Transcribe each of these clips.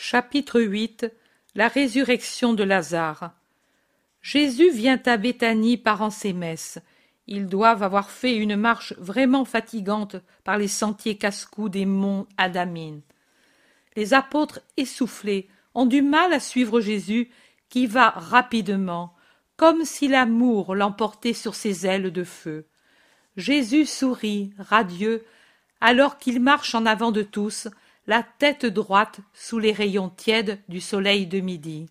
Chapitre 8 La résurrection de Lazare Jésus vient à Béthanie parant ses messes. Ils doivent avoir fait une marche vraiment fatigante par les sentiers casse-cou des monts Adamine. Les apôtres essoufflés ont du mal à suivre Jésus qui va rapidement, comme si l'amour l'emportait sur ses ailes de feu. Jésus sourit, radieux, alors qu'il marche en avant de tous, la tête droite sous les rayons tièdes du soleil de midi.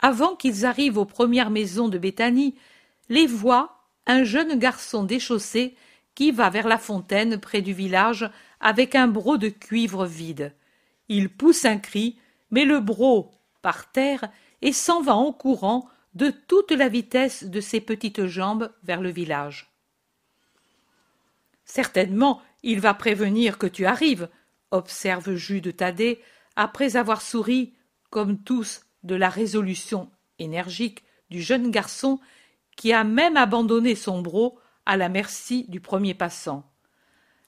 Avant qu'ils arrivent aux premières maisons de Béthanie, les voit un jeune garçon déchaussé qui va vers la fontaine près du village avec un broc de cuivre vide. Il pousse un cri, met le broc par terre et s'en va en courant de toute la vitesse de ses petites jambes vers le village. Certainement, il va prévenir que tu arrives, observe Jude Thaddée, après avoir souri, comme tous, de la résolution énergique du jeune garçon qui a même abandonné son broc à la merci du premier passant.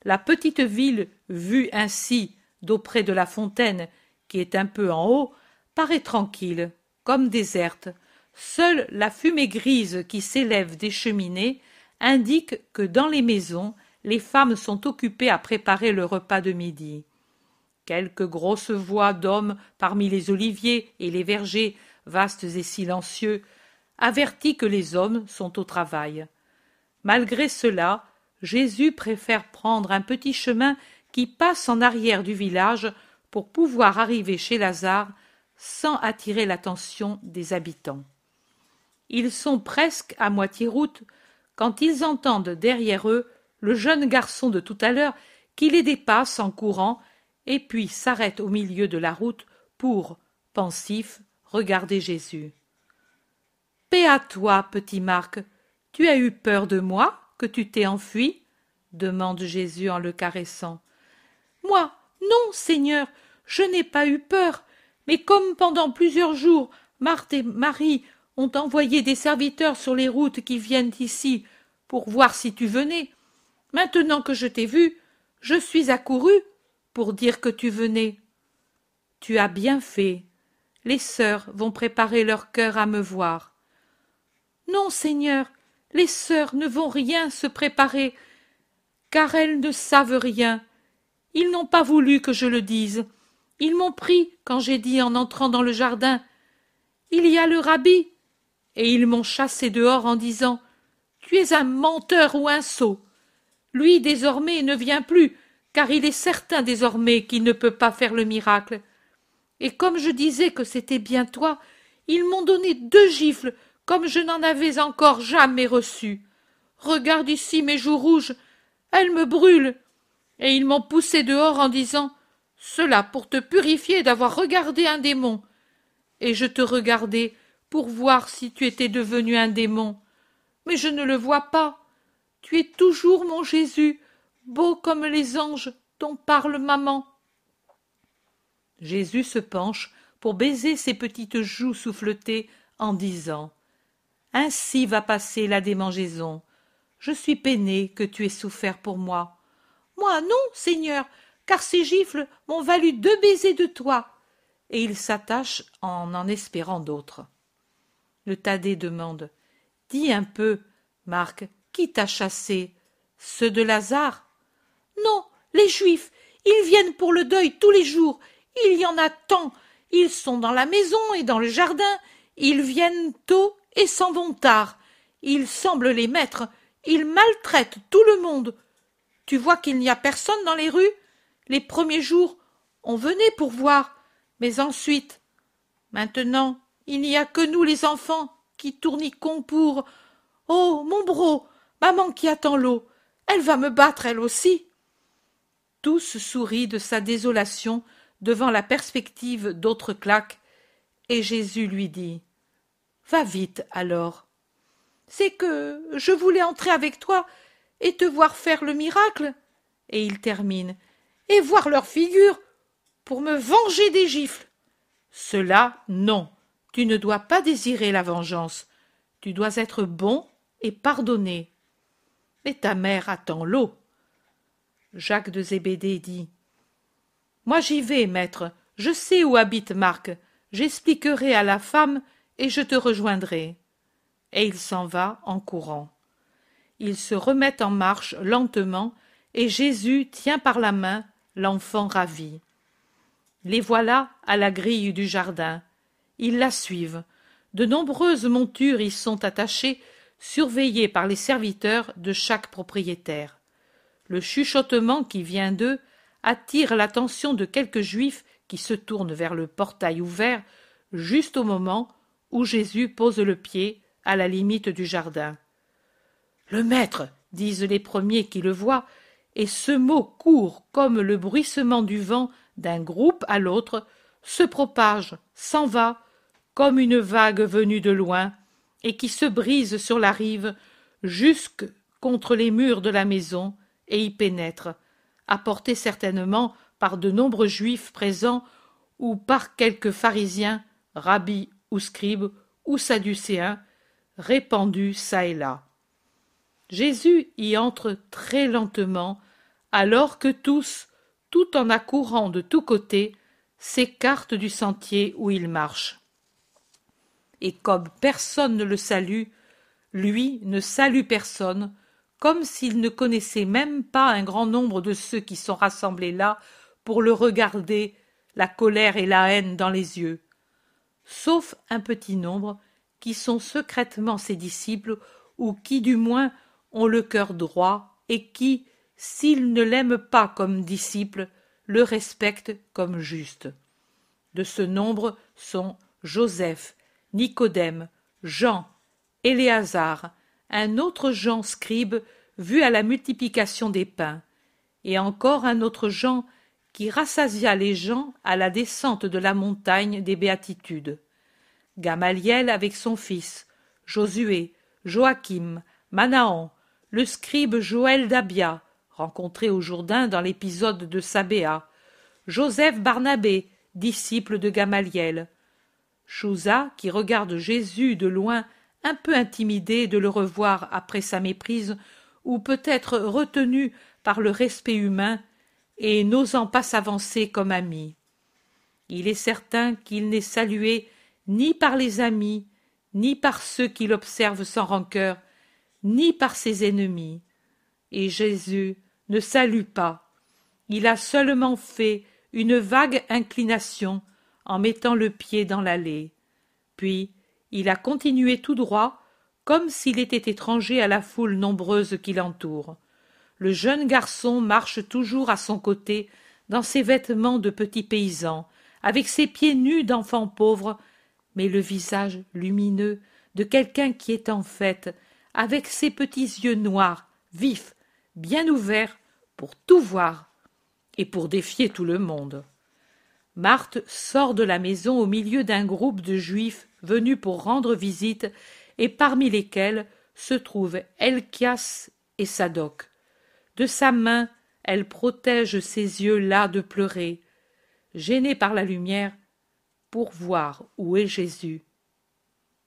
La petite ville, vue ainsi d'auprès de la fontaine, qui est un peu en haut, paraît tranquille, comme déserte. Seule la fumée grise qui s'élève des cheminées indique que dans les maisons, les femmes sont occupées à préparer le repas de midi. Quelques grosses voix d'hommes parmi les oliviers et les vergers, vastes et silencieux, avertit que les hommes sont au travail. Malgré cela, Jésus préfère prendre un petit chemin qui passe en arrière du village pour pouvoir arriver chez Lazare sans attirer l'attention des habitants. Ils sont presque à moitié route quand ils entendent derrière eux le jeune garçon de tout à l'heure qui les dépasse en courant et puis s'arrête au milieu de la route pour, pensif, regarder Jésus. Paix à toi, petit Marc. Tu as eu peur de moi, que tu t'es enfui? demande Jésus en le caressant. Moi, non, Seigneur, je n'ai pas eu peur, mais comme pendant plusieurs jours Marthe et Marie ont envoyé des serviteurs sur les routes qui viennent ici pour voir si tu venais, maintenant que je t'ai vu, je suis accouru pour dire que tu venais. Tu as bien fait. Les sœurs vont préparer leur cœur à me voir. Non, Seigneur, les sœurs ne vont rien se préparer, car elles ne savent rien. Ils n'ont pas voulu que je le dise. Ils m'ont pris quand j'ai dit en entrant dans le jardin. Il y a le rabbi. Et ils m'ont chassé dehors en disant. Tu es un menteur ou un sot. Lui désormais ne vient plus, car il est certain désormais qu'il ne peut pas faire le miracle. Et comme je disais que c'était bien toi, ils m'ont donné deux gifles comme je n'en avais encore jamais reçu. Regarde ici mes joues rouges, elles me brûlent. Et ils m'ont poussé dehors en disant Cela pour te purifier d'avoir regardé un démon. Et je te regardais pour voir si tu étais devenu un démon. Mais je ne le vois pas. Tu es toujours mon Jésus, beau comme les anges dont parle maman. Jésus se penche pour baiser ses petites joues souffletées en disant Ainsi va passer la démangeaison. Je suis peiné que tu aies souffert pour moi. Moi non, Seigneur, car ces gifles m'ont valu deux baisers de toi. Et il s'attache en en espérant d'autres. Le Thaddée demande Dis un peu, Marc, qui t'a chassé? Ceux de Lazare? Non, les Juifs. Ils viennent pour le deuil tous les jours. Il y en a tant. Ils sont dans la maison et dans le jardin. Ils viennent tôt et s'en vont tard. Ils semblent les maîtres. Ils maltraitent tout le monde. Tu vois qu'il n'y a personne dans les rues? Les premiers jours, on venait pour voir. Mais ensuite. Maintenant, il n'y a que nous les enfants qui tourniquons pour. Oh, mon bro, maman qui attend l'eau. Elle va me battre elle aussi. Tous sourient de sa désolation devant la perspective d'autres claques, et Jésus lui dit Va vite alors. C'est que je voulais entrer avec toi et te voir faire le miracle. Et il termine et voir leur figure pour me venger des gifles. Cela, non. Tu ne dois pas désirer la vengeance. Tu dois être bon et pardonner. Mais ta mère attend l'eau. Jacques de Zébédée dit Moi j'y vais, maître, Je sais où habite Marc. J'expliquerai à la femme et je te rejoindrai. Et il s'en va en courant. Ils se remettent en marche lentement et Jésus tient par la main l'enfant ravi. Les voilà à la grille du jardin. Ils la suivent. De nombreuses montures y sont attachées, surveillées par les serviteurs de chaque propriétaire. Le chuchotement qui vient d'eux attire l'attention de quelques juifs qui se tournent vers le portail ouvert juste au moment où Jésus pose le pied à la limite du jardin. Le maître, disent les premiers qui le voient, et ce mot court comme le bruissement du vent d'un groupe à l'autre, se propage, s'en va, comme une vague venue de loin, et qui se brise sur la rive jusque contre les murs de la maison et y pénètre, apporté certainement par de nombreux juifs présents ou par quelques pharisiens, rabbis ou scribes ou sadducéens, répandus çà et là. Jésus y entre très lentement, alors que tous, tout en accourant de tous côtés, s'écartent du sentier où il marche. Et comme personne ne le salue, lui ne salue personne, comme s'il ne connaissait même pas un grand nombre de ceux qui sont rassemblés là pour le regarder, la colère et la haine dans les yeux, sauf un petit nombre qui sont secrètement ses disciples ou qui du moins ont le cœur droit et qui, s'ils ne l'aiment pas comme disciple, le respectent comme juste. De ce nombre sont Joseph, Nicodème, Jean, Éléazar, un autre Jean scribe vu à la multiplication des pains, et encore un autre Jean qui rassasia les gens à la descente de la montagne des béatitudes. Gamaliel avec son fils, Josué, Joachim, Manahan, le scribe Joël d'Abia, rencontré au Jourdain dans l'épisode de Sabéa, Joseph Barnabé, disciple de Gamaliel, Chouza, qui regarde Jésus de loin, un peu intimidé de le revoir après sa méprise, ou peut-être retenu par le respect humain, et n'osant pas s'avancer comme ami. Il est certain qu'il n'est salué ni par les amis, ni par ceux qui l'observent sans rancœur, ni par ses ennemis. Et Jésus ne salue pas. Il a seulement fait une vague inclination en mettant le pied dans l'allée. Puis il a continué tout droit, comme s'il était étranger à la foule nombreuse qui l'entoure. Le jeune garçon marche toujours à son côté, dans ses vêtements de petit paysan, avec ses pieds nus d'enfant pauvre, mais le visage lumineux de quelqu'un qui est en fête, avec ses petits yeux noirs, vifs, bien ouverts, pour tout voir et pour défier tout le monde. Marthe sort de la maison au milieu d'un groupe de juifs venus pour rendre visite et parmi lesquels se trouvent Elchias et Sadoc. De sa main, elle protège ses yeux las de pleurer, gênée par la lumière, pour voir où est Jésus.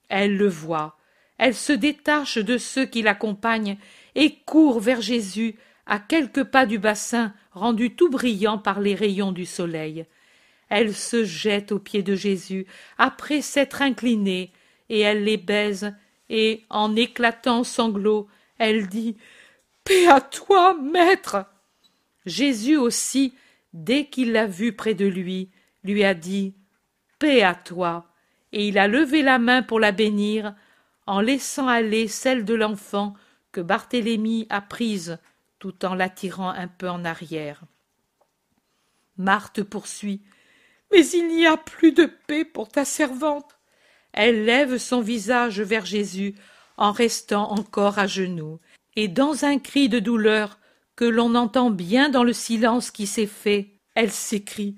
Elle le voit, elle se détache de ceux qui l'accompagnent et court vers Jésus à quelques pas du bassin rendu tout brillant par les rayons du soleil. Elle se jette aux pieds de Jésus après s'être inclinée, et elle les baise, et, en éclatant sanglots, elle dit Paix à toi, maître. Jésus aussi, dès qu'il l'a vu près de lui, lui a dit Paix à toi, et il a levé la main pour la bénir, en laissant aller celle de l'enfant que Barthélemy a prise tout en l'attirant un peu en arrière. Marthe poursuit. Mais il n'y a plus de paix pour ta servante. Elle lève son visage vers Jésus en restant encore à genoux, et dans un cri de douleur que l'on entend bien dans le silence qui s'est fait, elle s'écrie.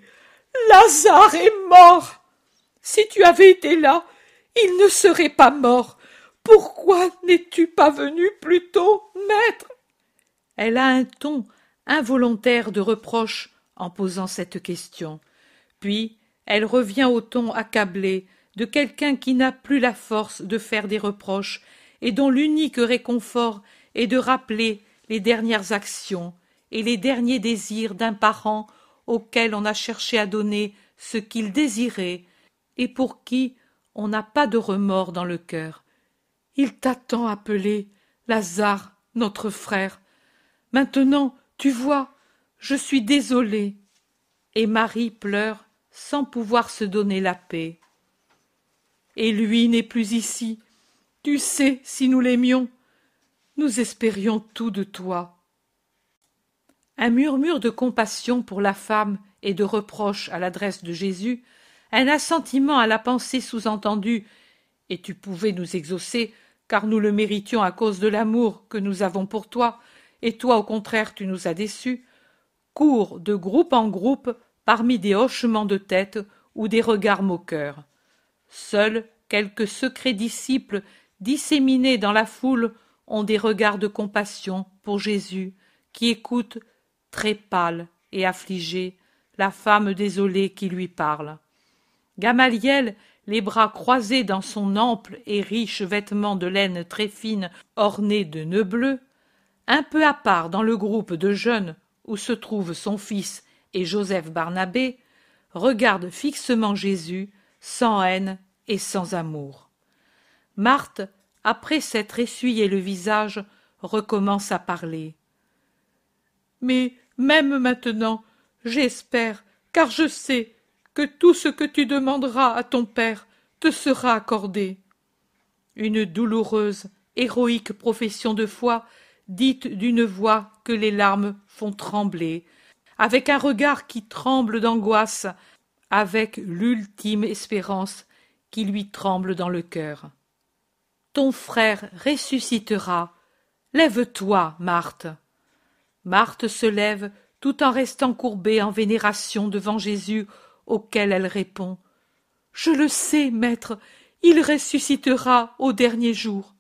Lazare est mort. Si tu avais été là, il ne serait pas mort. Pourquoi n'es-tu pas venu plus tôt, maître? Elle a un ton involontaire de reproche en posant cette question. Puis elle revient au ton accablé de quelqu'un qui n'a plus la force de faire des reproches et dont l'unique réconfort est de rappeler les dernières actions et les derniers désirs d'un parent auquel on a cherché à donner ce qu'il désirait et pour qui on n'a pas de remords dans le cœur. Il t'a tant appelé, Lazare, notre frère. Maintenant, tu vois, je suis désolée. Et Marie pleure sans pouvoir se donner la paix. Et lui n'est plus ici. Tu sais, si nous l'aimions, nous espérions tout de toi. Un murmure de compassion pour la femme et de reproche à l'adresse de Jésus, un assentiment à la pensée sous-entendue Et tu pouvais nous exaucer, car nous le méritions à cause de l'amour que nous avons pour toi, et toi au contraire tu nous as déçus, court de groupe en groupe parmi des hochements de tête ou des regards moqueurs. Seuls quelques secrets disciples disséminés dans la foule ont des regards de compassion pour Jésus, qui écoute, très pâle et affligé, la femme désolée qui lui parle. Gamaliel, les bras croisés dans son ample et riche vêtement de laine très fine orné de nœuds bleus, un peu à part dans le groupe de jeunes où se trouve son fils et Joseph Barnabé, regarde fixement Jésus, sans haine et sans amour. Marthe, après s'être essuyé le visage, recommence à parler. Mais même maintenant, j'espère, car je sais que tout ce que tu demanderas à ton Père te sera accordé. Une douloureuse, héroïque profession de foi, dite d'une voix que les larmes font trembler, avec un regard qui tremble d'angoisse, avec l'ultime espérance qui lui tremble dans le cœur. Ton frère ressuscitera. Lève-toi, Marthe. Marthe se lève tout en restant courbée en vénération devant Jésus, auquel elle répond. Je le sais, maître, il ressuscitera au dernier jour.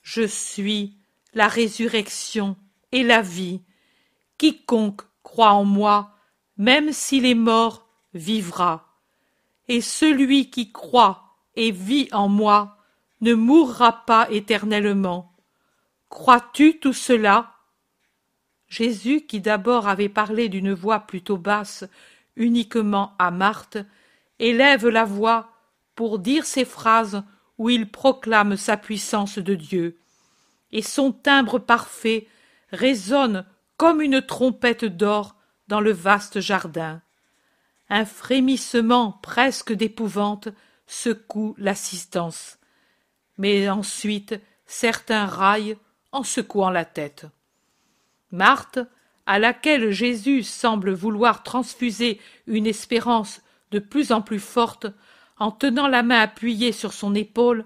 Je suis la résurrection et la vie. Quiconque croit en moi, même s'il est mort, vivra. Et celui qui croit et vit en moi ne mourra pas éternellement. Crois-tu tout cela? Jésus, qui d'abord avait parlé d'une voix plutôt basse, uniquement à Marthe, élève la voix pour dire ces phrases où il proclame sa puissance de Dieu, et son timbre parfait résonne comme une trompette d'or dans le vaste jardin. Un frémissement presque d'épouvante secoue l'assistance. Mais ensuite certains raillent en secouant la tête. Marthe, à laquelle Jésus semble vouloir transfuser une espérance de plus en plus forte, en tenant la main appuyée sur son épaule,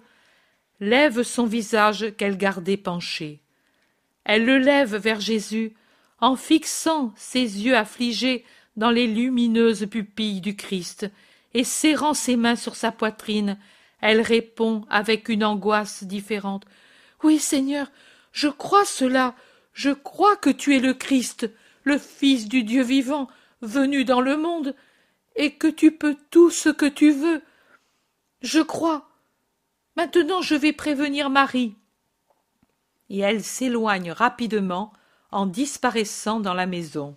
lève son visage qu'elle gardait penché. Elle le lève vers Jésus en fixant ses yeux affligés dans les lumineuses pupilles du Christ, et serrant ses mains sur sa poitrine, elle répond avec une angoisse différente. Oui, Seigneur, je crois cela, je crois que tu es le Christ, le Fils du Dieu vivant, venu dans le monde, et que tu peux tout ce que tu veux. Je crois. Maintenant je vais prévenir Marie. Et elle s'éloigne rapidement, en disparaissant dans la maison.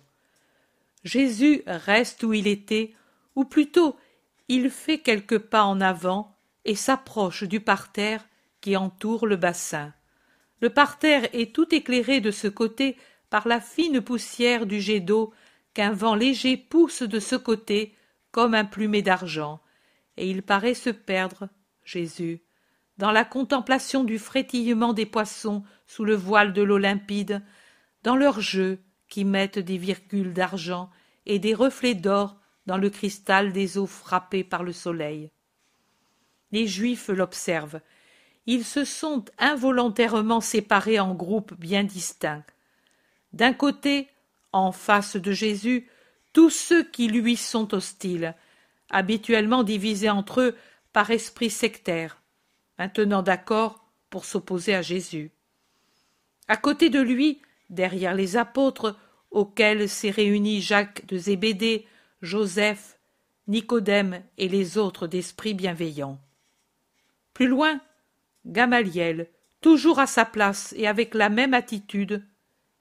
Jésus reste où il était, ou plutôt il fait quelques pas en avant et s'approche du parterre qui entoure le bassin. Le parterre est tout éclairé de ce côté par la fine poussière du jet d'eau qu'un vent léger pousse de ce côté comme un plumet d'argent, et il paraît se perdre, Jésus, dans la contemplation du frétillement des poissons sous le voile de l'eau limpide, dans leurs jeux qui mettent des virgules d'argent et des reflets d'or dans le cristal des eaux frappées par le soleil. Les Juifs l'observent. Ils se sont involontairement séparés en groupes bien distincts. D'un côté, en face de Jésus, tous ceux qui lui sont hostiles, habituellement divisés entre eux par esprit sectaire, maintenant d'accord pour s'opposer à Jésus. À côté de lui, derrière les apôtres auxquels s'est réunis Jacques de Zébédée, Joseph, Nicodème et les autres d'esprit bienveillant. Plus loin, Gamaliel, toujours à sa place et avec la même attitude,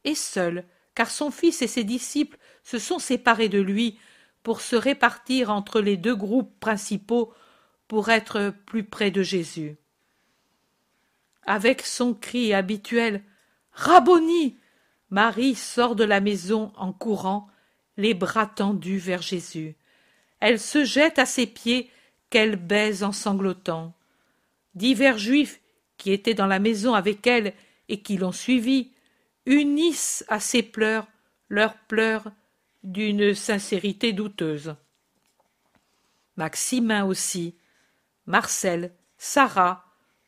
et seul, car son fils et ses disciples se sont séparés de lui pour se répartir entre les deux groupes principaux pour être plus près de Jésus. Avec son cri habituel Rabboni Marie sort de la maison en courant, les bras tendus vers Jésus. Elle se jette à ses pieds, qu'elle baise en sanglotant. Divers juifs qui étaient dans la maison avec elle et qui l'ont suivie unissent à ses pleurs leurs pleurs d'une sincérité douteuse. Maximin aussi, Marcel, Sarah,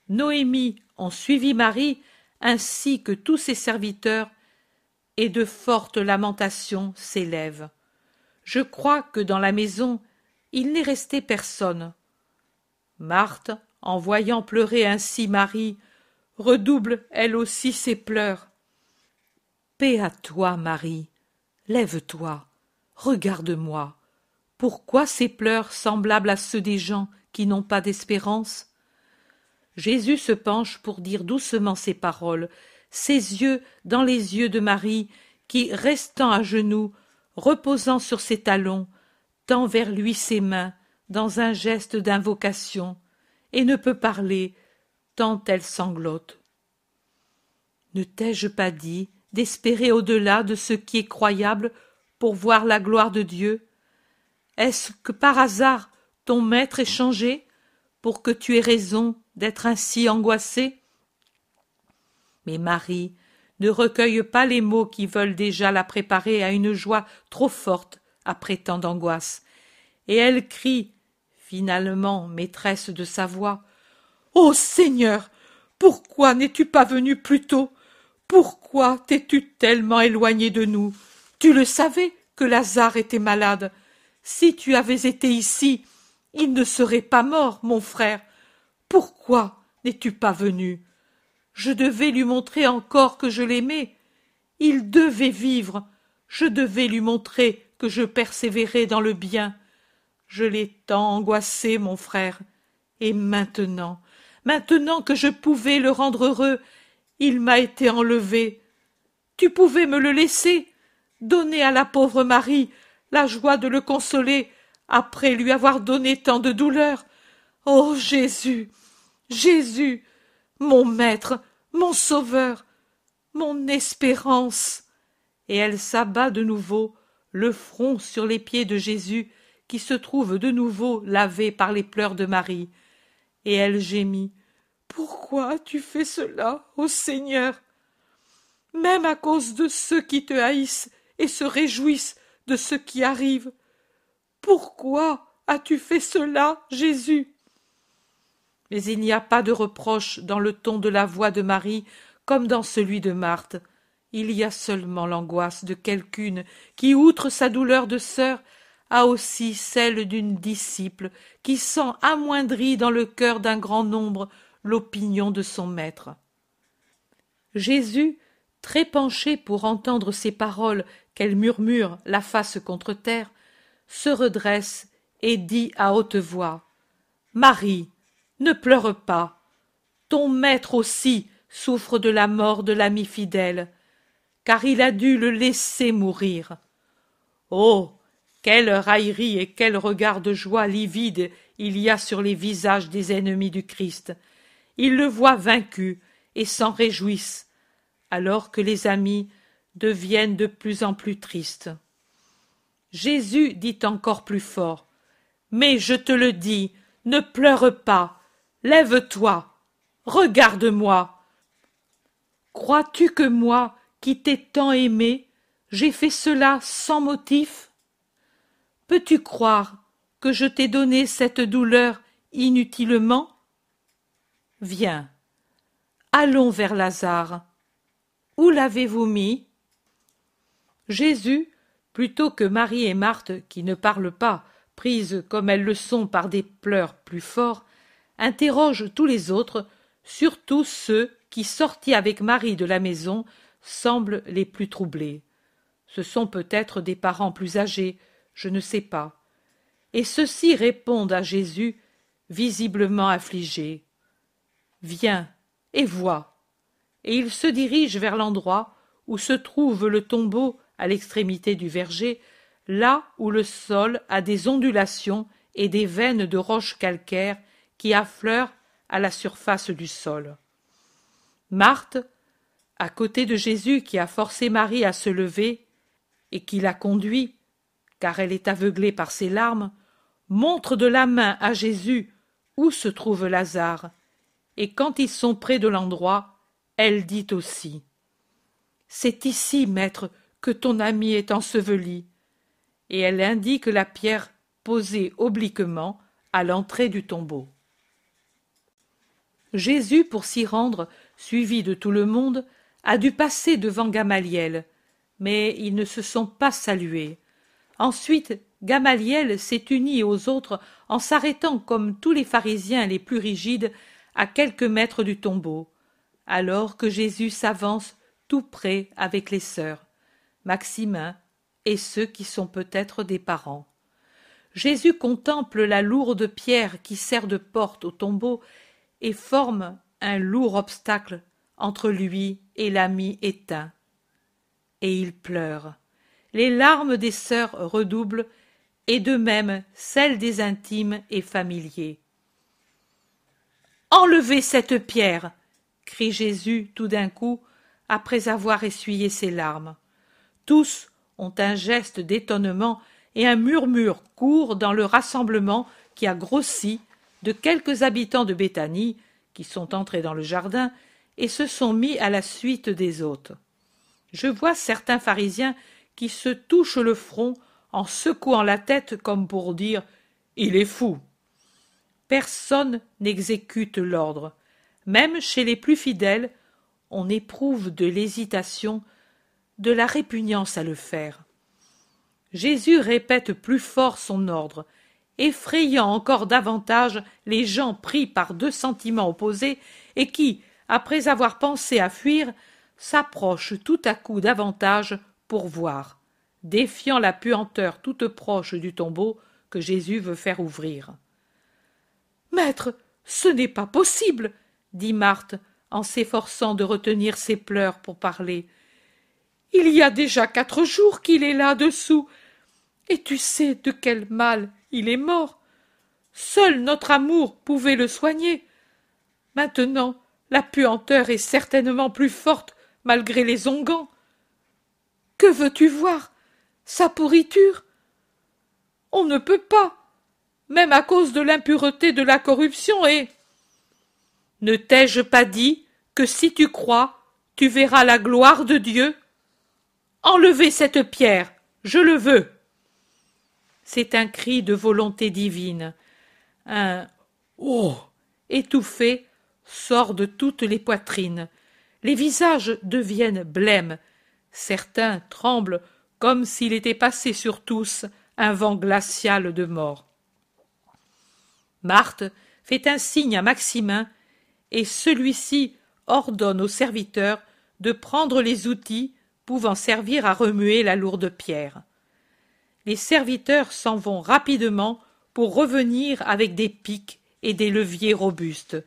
Noémie ont suivi Marie, ainsi que tous ses serviteurs, et de fortes lamentations s'élèvent. Je crois que dans la maison il n'est resté personne. Marthe, en voyant pleurer ainsi Marie, redouble elle aussi ses pleurs. Paix à toi, Marie. Lève-toi. Regarde-moi. Pourquoi ces pleurs semblables à ceux des gens qui n'ont pas d'espérance? Jésus se penche pour dire doucement ces paroles, ses yeux dans les yeux de Marie, qui, restant à genoux, reposant sur ses talons, tend vers lui ses mains dans un geste d'invocation, et ne peut parler, tant elle sanglote. Ne t'ai-je pas dit d'espérer au-delà de ce qui est croyable pour voir la gloire de Dieu? Est-ce que par hasard ton maître est changé pour que tu aies raison d'être ainsi angoissée Mais Marie ne recueille pas les mots qui veulent déjà la préparer à une joie trop forte après tant d'angoisse, et elle crie, finalement maîtresse de sa voix. Ô Seigneur, pourquoi n'es-tu pas venu plus tôt? Pourquoi t'es-tu tellement éloigné de nous? Tu le savais que Lazare était malade. Si tu avais été ici, il ne serait pas mort, mon frère. Pourquoi n'es-tu pas venu Je devais lui montrer encore que je l'aimais. Il devait vivre. Je devais lui montrer que je persévérais dans le bien. Je l'ai tant angoissé, mon frère. Et maintenant, maintenant que je pouvais le rendre heureux il m'a été enlevé. Tu pouvais me le laisser, donner à la pauvre Marie la joie de le consoler après lui avoir donné tant de douleur. Ô Jésus, Jésus, mon maître, mon sauveur, mon espérance. Et elle s'abat de nouveau, le front sur les pieds de Jésus, qui se trouve de nouveau lavé par les pleurs de Marie. Et elle gémit. Pourquoi as-tu fait cela, ô Seigneur? Même à cause de ceux qui te haïssent et se réjouissent de ce qui arrive. Pourquoi as-tu fait cela, Jésus? Mais il n'y a pas de reproche dans le ton de la voix de Marie comme dans celui de Marthe. Il y a seulement l'angoisse de quelqu'une qui, outre sa douleur de sœur, a aussi celle d'une disciple qui sent amoindrie dans le cœur d'un grand nombre l'opinion de son maître. Jésus, très penché pour entendre ces paroles qu'elle murmure la face contre terre, se redresse et dit à haute voix Marie, ne pleure pas. Ton maître aussi souffre de la mort de l'ami fidèle, car il a dû le laisser mourir. Oh. Quelle raillerie et quel regard de joie livide il y a sur les visages des ennemis du Christ, ils le voient vaincu et s'en réjouissent, alors que les amis deviennent de plus en plus tristes. Jésus dit encore plus fort. Mais je te le dis, ne pleure pas, lève-toi, regarde-moi. Crois-tu que moi, qui t'ai tant aimé, j'ai fait cela sans motif? Peux-tu croire que je t'ai donné cette douleur inutilement? Viens. Allons vers Lazare. Où l'avez-vous mis? Jésus, plutôt que Marie et Marthe, qui ne parlent pas, prises comme elles le sont par des pleurs plus forts, interroge tous les autres, surtout ceux qui, sortis avec Marie de la maison, semblent les plus troublés. Ce sont peut-être des parents plus âgés, je ne sais pas. Et ceux-ci répondent à Jésus, visiblement affligés. Viens et vois. Et il se dirige vers l'endroit où se trouve le tombeau à l'extrémité du verger, là où le sol a des ondulations et des veines de roches calcaires qui affleurent à la surface du sol. Marthe, à côté de Jésus qui a forcé Marie à se lever et qui l'a conduit, car elle est aveuglée par ses larmes, montre de la main à Jésus où se trouve Lazare, et quand ils sont près de l'endroit, elle dit aussi C'est ici, maître, que ton ami est enseveli. Et elle indique la pierre posée obliquement à l'entrée du tombeau. Jésus, pour s'y rendre, suivi de tout le monde, a dû passer devant Gamaliel, mais ils ne se sont pas salués. Ensuite, Gamaliel s'est uni aux autres en s'arrêtant comme tous les pharisiens les plus rigides à quelques mètres du tombeau, alors que Jésus s'avance tout près avec les sœurs, Maximin et ceux qui sont peut-être des parents. Jésus contemple la lourde pierre qui sert de porte au tombeau et forme un lourd obstacle entre lui et l'ami éteint. Et il pleure. Les larmes des sœurs redoublent, et de même celles des intimes et familiers. Enlevez cette pierre crie Jésus tout d'un coup, après avoir essuyé ses larmes. Tous ont un geste d'étonnement et un murmure court dans le rassemblement qui a grossi de quelques habitants de Béthanie qui sont entrés dans le jardin et se sont mis à la suite des hôtes. Je vois certains pharisiens qui se touchent le front en secouant la tête comme pour dire Il est fou. Personne n'exécute l'ordre. Même chez les plus fidèles, on éprouve de l'hésitation, de la répugnance à le faire. Jésus répète plus fort son ordre, effrayant encore davantage les gens pris par deux sentiments opposés et qui, après avoir pensé à fuir, s'approchent tout à coup davantage pour voir, défiant la puanteur toute proche du tombeau que Jésus veut faire ouvrir. Maître, ce n'est pas possible, dit Marthe en s'efforçant de retenir ses pleurs pour parler. Il y a déjà quatre jours qu'il est là-dessous, et tu sais de quel mal il est mort. Seul notre amour pouvait le soigner. Maintenant, la puanteur est certainement plus forte malgré les onguents. Que veux-tu voir? Sa pourriture? On ne peut pas, même à cause de l'impureté de la corruption et. Ne t'ai-je pas dit que si tu crois, tu verras la gloire de Dieu? Enlevez cette pierre, je le veux. C'est un cri de volonté divine. Un Oh étouffé sort de toutes les poitrines. Les visages deviennent blêmes. Certains tremblent comme s'il était passé sur tous un vent glacial de mort. Marthe fait un signe à Maximin, et celui-ci ordonne au serviteur de prendre les outils pouvant servir à remuer la lourde pierre les serviteurs s'en vont rapidement pour revenir avec des pics et des leviers robustes.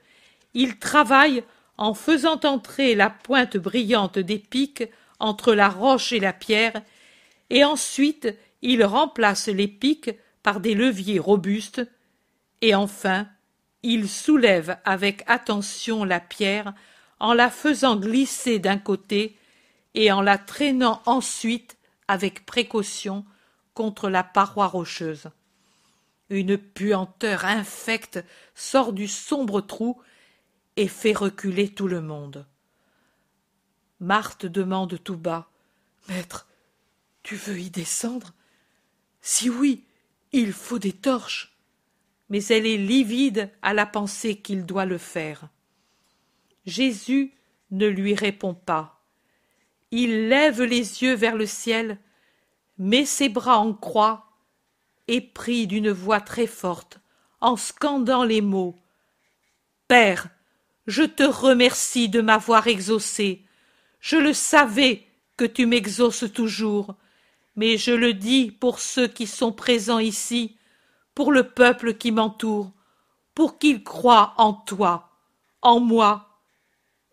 Ils travaillent en faisant entrer la pointe brillante des pics entre la roche et la pierre, et ensuite ils remplacent les pics par des leviers robustes, et enfin ils soulèvent avec attention la pierre en la faisant glisser d'un côté et en la traînant ensuite avec précaution contre la paroi rocheuse. Une puanteur infecte sort du sombre trou et fait reculer tout le monde. Marthe demande tout bas. Maître, tu veux y descendre? Si oui, il faut des torches. Mais elle est livide à la pensée qu'il doit le faire. Jésus ne lui répond pas. Il lève les yeux vers le ciel met ses bras en croix et prie d'une voix très forte, en scandant les mots Père, je te remercie de m'avoir exaucé. Je le savais que tu m'exauces toujours, mais je le dis pour ceux qui sont présents ici, pour le peuple qui m'entoure, pour qu'ils croient en toi, en moi,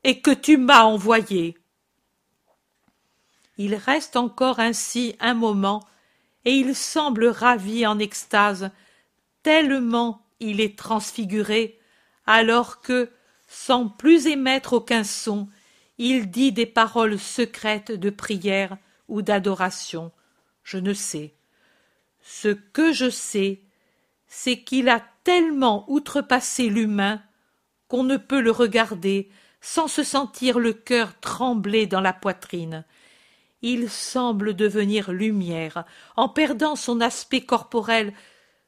et que tu m'as envoyé. Il reste encore ainsi un moment, et il semble ravi en extase, tellement il est transfiguré, alors que, sans plus émettre aucun son, il dit des paroles secrètes de prière ou d'adoration, je ne sais. Ce que je sais, c'est qu'il a tellement outrepassé l'humain qu'on ne peut le regarder sans se sentir le cœur trembler dans la poitrine. Il semble devenir lumière, en perdant son aspect corporel,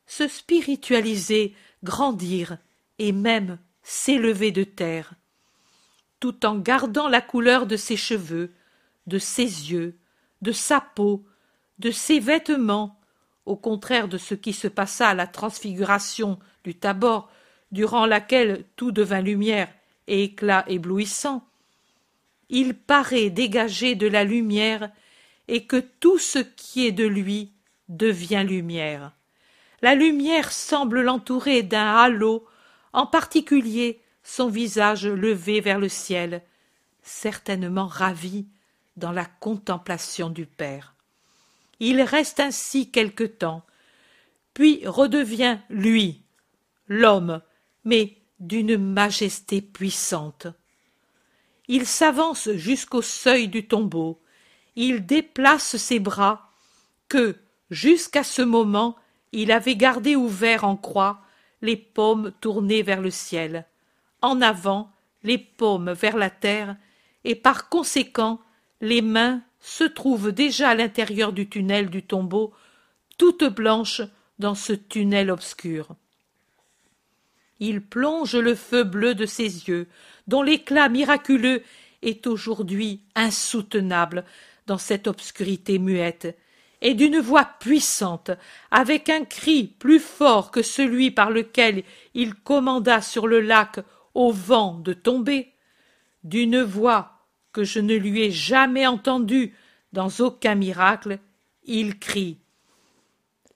se spiritualiser, grandir, et même s'élever de terre, tout en gardant la couleur de ses cheveux, de ses yeux, de sa peau, de ses vêtements, au contraire de ce qui se passa à la transfiguration du Tabor, durant laquelle tout devint lumière et éclat éblouissant, il paraît dégager de la lumière et que tout ce qui est de lui devient lumière. La lumière semble l'entourer d'un halo, en particulier son visage levé vers le ciel, certainement ravi dans la contemplation du Père. Il reste ainsi quelque temps, puis redevient lui, l'homme, mais d'une majesté puissante. Il s'avance jusqu'au seuil du tombeau, il déplace ses bras, que, jusqu'à ce moment, il avait gardé ouverts en croix, les paumes tournées vers le ciel, en avant, les paumes vers la terre, et par conséquent, les mains se trouvent déjà à l'intérieur du tunnel du tombeau, toutes blanches dans ce tunnel obscur. Il plonge le feu bleu de ses yeux, dont l'éclat miraculeux est aujourd'hui insoutenable dans cette obscurité muette, et d'une voix puissante, avec un cri plus fort que celui par lequel il commanda sur le lac au vent de tomber, d'une voix que je ne lui ai jamais entendue dans aucun miracle, il crie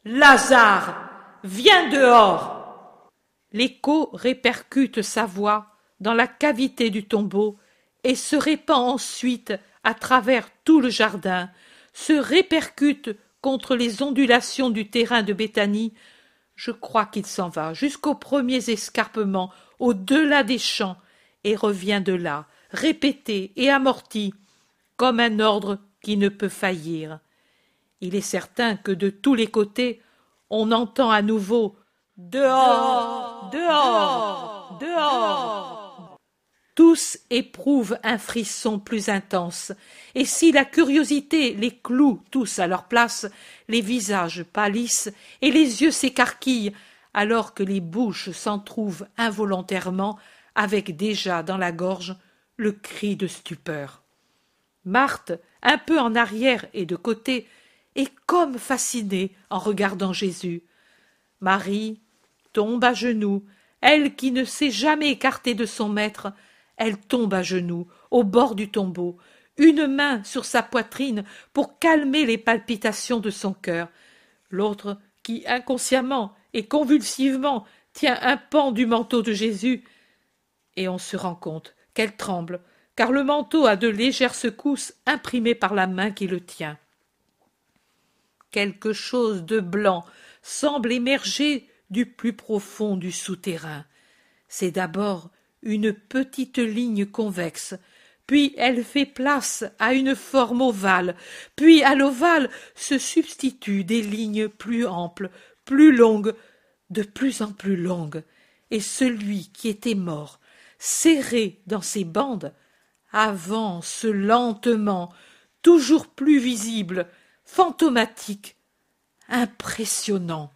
Lazare, viens dehors! L'écho répercute sa voix dans la cavité du tombeau et se répand ensuite à travers tout le jardin, se répercute contre les ondulations du terrain de Béthanie. Je crois qu'il s'en va jusqu'aux premiers escarpements, au delà des champs, et revient de là, répété et amorti, comme un ordre qui ne peut faillir. Il est certain que de tous les côtés on entend à nouveau Dehors Dehors Dehors Tous éprouvent un frisson plus intense, et si la curiosité les cloue tous à leur place, les visages pâlissent et les yeux s'écarquillent, alors que les bouches s'entr'ouvrent involontairement, avec déjà dans la gorge le cri de stupeur. Marthe, un peu en arrière et de côté, est comme fascinée en regardant Jésus. Marie, tombe à genoux, elle qui ne s'est jamais écartée de son maître, elle tombe à genoux, au bord du tombeau, une main sur sa poitrine pour calmer les palpitations de son cœur, l'autre qui inconsciemment et convulsivement tient un pan du manteau de Jésus, et on se rend compte qu'elle tremble, car le manteau a de légères secousses imprimées par la main qui le tient. Quelque chose de blanc semble émerger du plus profond du souterrain. C'est d'abord une petite ligne convexe, puis elle fait place à une forme ovale, puis à l'ovale se substituent des lignes plus amples, plus longues, de plus en plus longues, et celui qui était mort, serré dans ses bandes, avance lentement, toujours plus visible, fantomatique, impressionnant.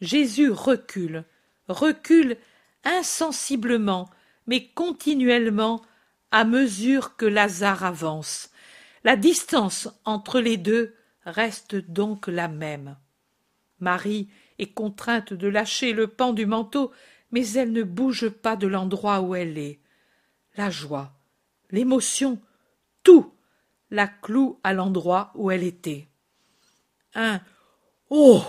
Jésus recule, recule insensiblement, mais continuellement à mesure que Lazare avance. La distance entre les deux reste donc la même. Marie est contrainte de lâcher le pan du manteau, mais elle ne bouge pas de l'endroit où elle est. La joie, l'émotion, tout la cloue à l'endroit où elle était. Un Oh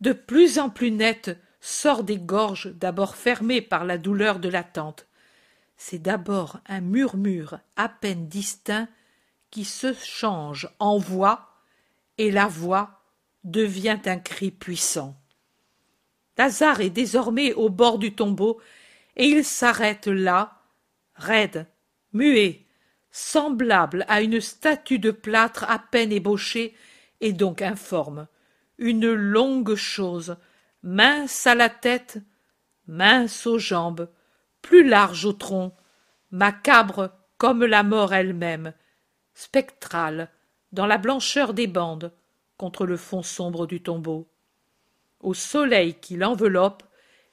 de plus en plus net sort des gorges d'abord fermées par la douleur de l'attente. C'est d'abord un murmure à peine distinct qui se change en voix, et la voix devient un cri puissant. Lazare est désormais au bord du tombeau, et il s'arrête là, raide, muet, semblable à une statue de plâtre à peine ébauchée et donc informe, une longue chose, mince à la tête, mince aux jambes, plus large au tronc, macabre comme la mort elle-même, spectrale, dans la blancheur des bandes, contre le fond sombre du tombeau. Au soleil qui l'enveloppe,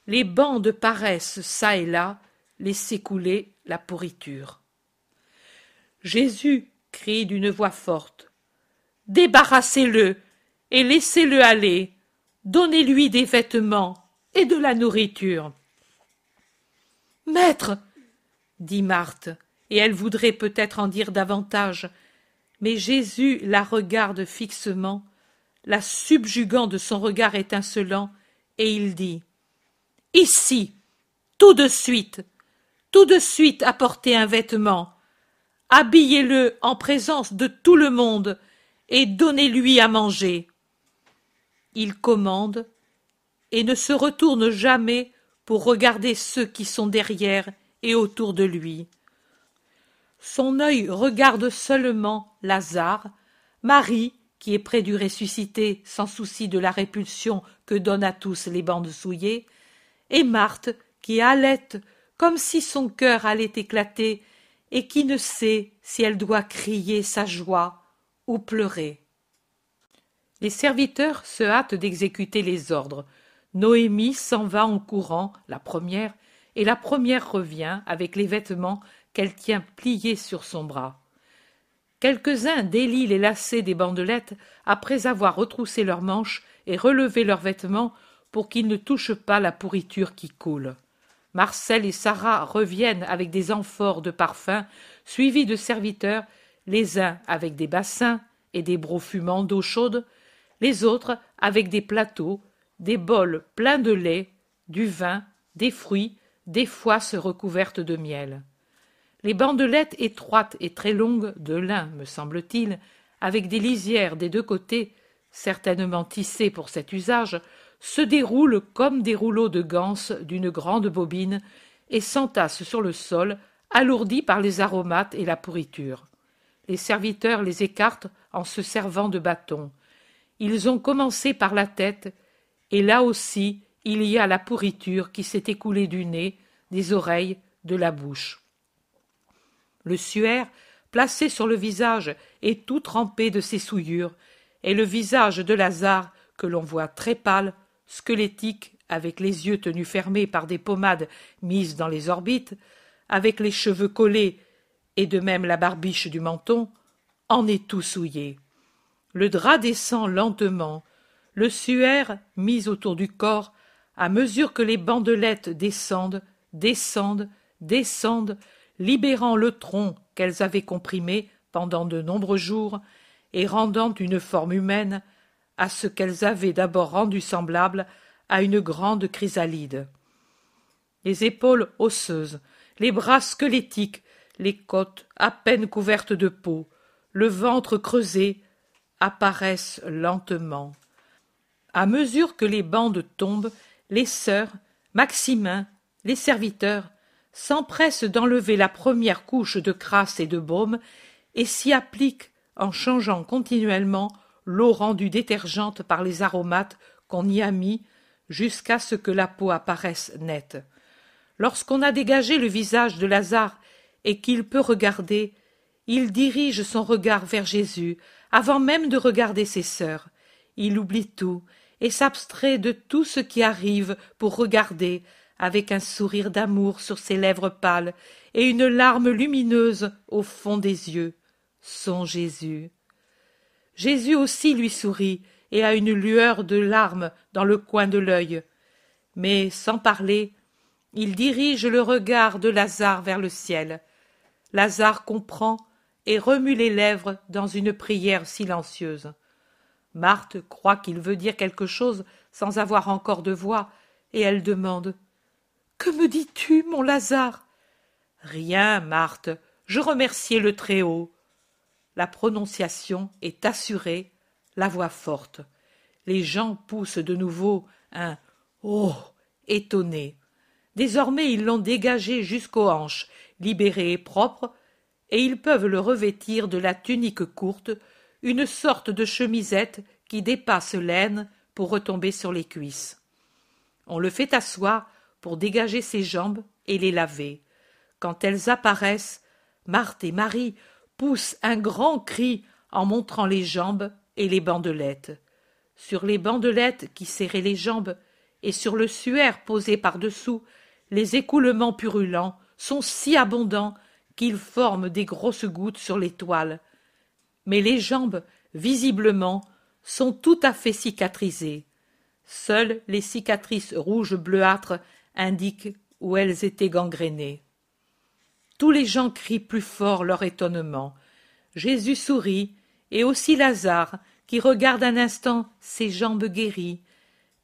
les bandes paraissent çà et là laisser couler la pourriture. Jésus crie d'une voix forte. Débarrassez-le et laissez-le aller. Donnez-lui des vêtements et de la nourriture. Maître, dit Marthe, et elle voudrait peut-être en dire davantage, mais Jésus la regarde fixement, la subjuguant de son regard étincelant, et il dit Ici, tout de suite, tout de suite apportez un vêtement, habillez-le en présence de tout le monde, et donnez-lui à manger. Il commande, et ne se retourne jamais pour regarder ceux qui sont derrière et autour de lui. Son œil regarde seulement Lazare, Marie, qui est près du ressuscité sans souci de la répulsion que donnent à tous les bandes souillées, et Marthe, qui halète comme si son cœur allait éclater et qui ne sait si elle doit crier sa joie ou pleurer. Les serviteurs se hâtent d'exécuter les ordres. Noémie s'en va en courant, la première, et la première revient avec les vêtements qu'elle tient pliés sur son bras. Quelques-uns délient les lacets des bandelettes après avoir retroussé leurs manches et relevé leurs vêtements pour qu'ils ne touchent pas la pourriture qui coule. Marcel et Sarah reviennent avec des amphores de parfum, suivis de serviteurs, les uns avec des bassins et des brocs fumants d'eau chaude, les autres avec des plateaux, des bols pleins de lait, du vin, des fruits, des foisses recouvertes de miel. Les bandelettes étroites et très longues, de lin, me semble-t-il, avec des lisières des deux côtés, certainement tissées pour cet usage, se déroulent comme des rouleaux de ganse d'une grande bobine et s'entassent sur le sol, alourdis par les aromates et la pourriture. Les serviteurs les écartent en se servant de bâtons. Ils ont commencé par la tête, et là aussi il y a la pourriture qui s'est écoulée du nez, des oreilles, de la bouche. Le suaire, placé sur le visage et tout trempé de ses souillures, est le visage de Lazare que l'on voit très pâle, squelettique, avec les yeux tenus fermés par des pommades mises dans les orbites, avec les cheveux collés et de même la barbiche du menton, en est tout souillé. Le drap descend lentement, le suaire mis autour du corps, à mesure que les bandelettes descendent, descendent, descendent, libérant le tronc qu'elles avaient comprimé pendant de nombreux jours et rendant une forme humaine à ce qu'elles avaient d'abord rendu semblable à une grande chrysalide. Les épaules osseuses, les bras squelettiques, les côtes à peine couvertes de peau, le ventre creusé, apparaissent lentement. À mesure que les bandes tombent, les sœurs, Maximin, les serviteurs, s'empressent d'enlever la première couche de crasse et de baume et s'y appliquent en changeant continuellement l'eau rendue détergente par les aromates qu'on y a mis jusqu'à ce que la peau apparaisse nette. Lorsqu'on a dégagé le visage de Lazare et qu'il peut regarder, il dirige son regard vers Jésus avant même de regarder ses sœurs. Il oublie tout et s'abstrait de tout ce qui arrive pour regarder avec un sourire d'amour sur ses lèvres pâles et une larme lumineuse au fond des yeux, son Jésus. Jésus aussi lui sourit et a une lueur de larmes dans le coin de l'œil. Mais, sans parler, il dirige le regard de Lazare vers le ciel. Lazare comprend et remue les lèvres dans une prière silencieuse. Marthe croit qu'il veut dire quelque chose sans avoir encore de voix, et elle demande que me dis-tu, mon Lazare? Rien, Marthe. Je remerciais le Très-Haut. La prononciation est assurée, la voix forte. Les gens poussent de nouveau un Oh étonné. Désormais ils l'ont dégagé jusqu'aux hanches, libéré et propre, et ils peuvent le revêtir de la tunique courte, une sorte de chemisette qui dépasse l'aine pour retomber sur les cuisses. On le fait asseoir pour dégager ses jambes et les laver. Quand elles apparaissent, Marthe et Marie poussent un grand cri en montrant les jambes et les bandelettes. Sur les bandelettes qui serraient les jambes et sur le suaire posé par-dessous, les écoulements purulents sont si abondants qu'ils forment des grosses gouttes sur les toiles. Mais les jambes, visiblement, sont tout à fait cicatrisées. Seules les cicatrices rouges bleuâtres indiquent où elles étaient gangrénées. Tous les gens crient plus fort leur étonnement. Jésus sourit, et aussi Lazare, qui regarde un instant ses jambes guéries,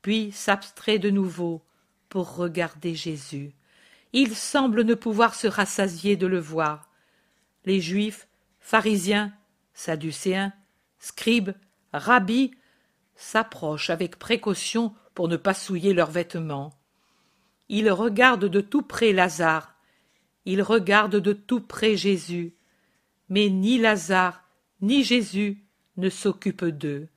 puis s'abstrait de nouveau pour regarder Jésus. Il semble ne pouvoir se rassasier de le voir. Les Juifs, pharisiens, sadducéens, scribes, rabbis s'approchent avec précaution pour ne pas souiller leurs vêtements. Ils regardent de tout près Lazare, ils regardent de tout près Jésus, mais ni Lazare ni Jésus ne s'occupent d'eux.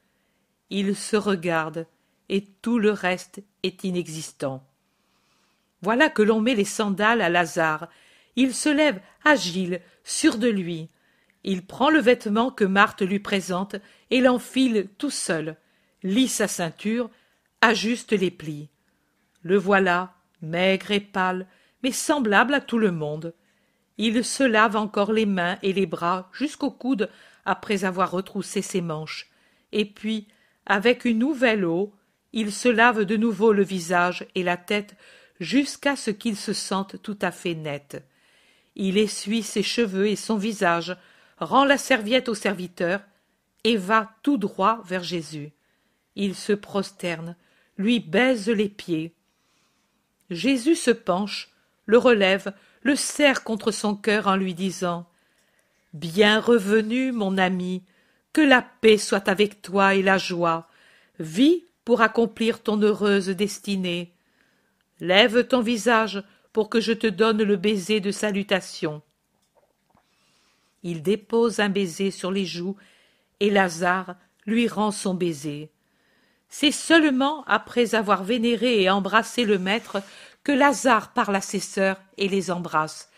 Ils se regardent, et tout le reste est inexistant. Voilà que l'on met les sandales à Lazare. Il se lève agile, sûr de lui. Il prend le vêtement que Marthe lui présente et l'enfile tout seul, lit sa ceinture, ajuste les plis. Le voilà, maigre et pâle, mais semblable à tout le monde. Il se lave encore les mains et les bras jusqu'au coude après avoir retroussé ses manches, et puis, avec une nouvelle eau, il se lave de nouveau le visage et la tête jusqu'à ce qu'il se sente tout à fait net. Il essuie ses cheveux et son visage, rend la serviette au serviteur, et va tout droit vers Jésus. Il se prosterne, lui baise les pieds. Jésus se penche, le relève, le serre contre son cœur en lui disant Bien revenu, mon ami, que la paix soit avec toi et la joie. Vis pour accomplir ton heureuse destinée. Lève ton visage pour que je te donne le baiser de salutation. Il dépose un baiser sur les joues, et Lazare lui rend son baiser. C'est seulement après avoir vénéré et embrassé le maître que Lazare parle à ses sœurs et les embrasse.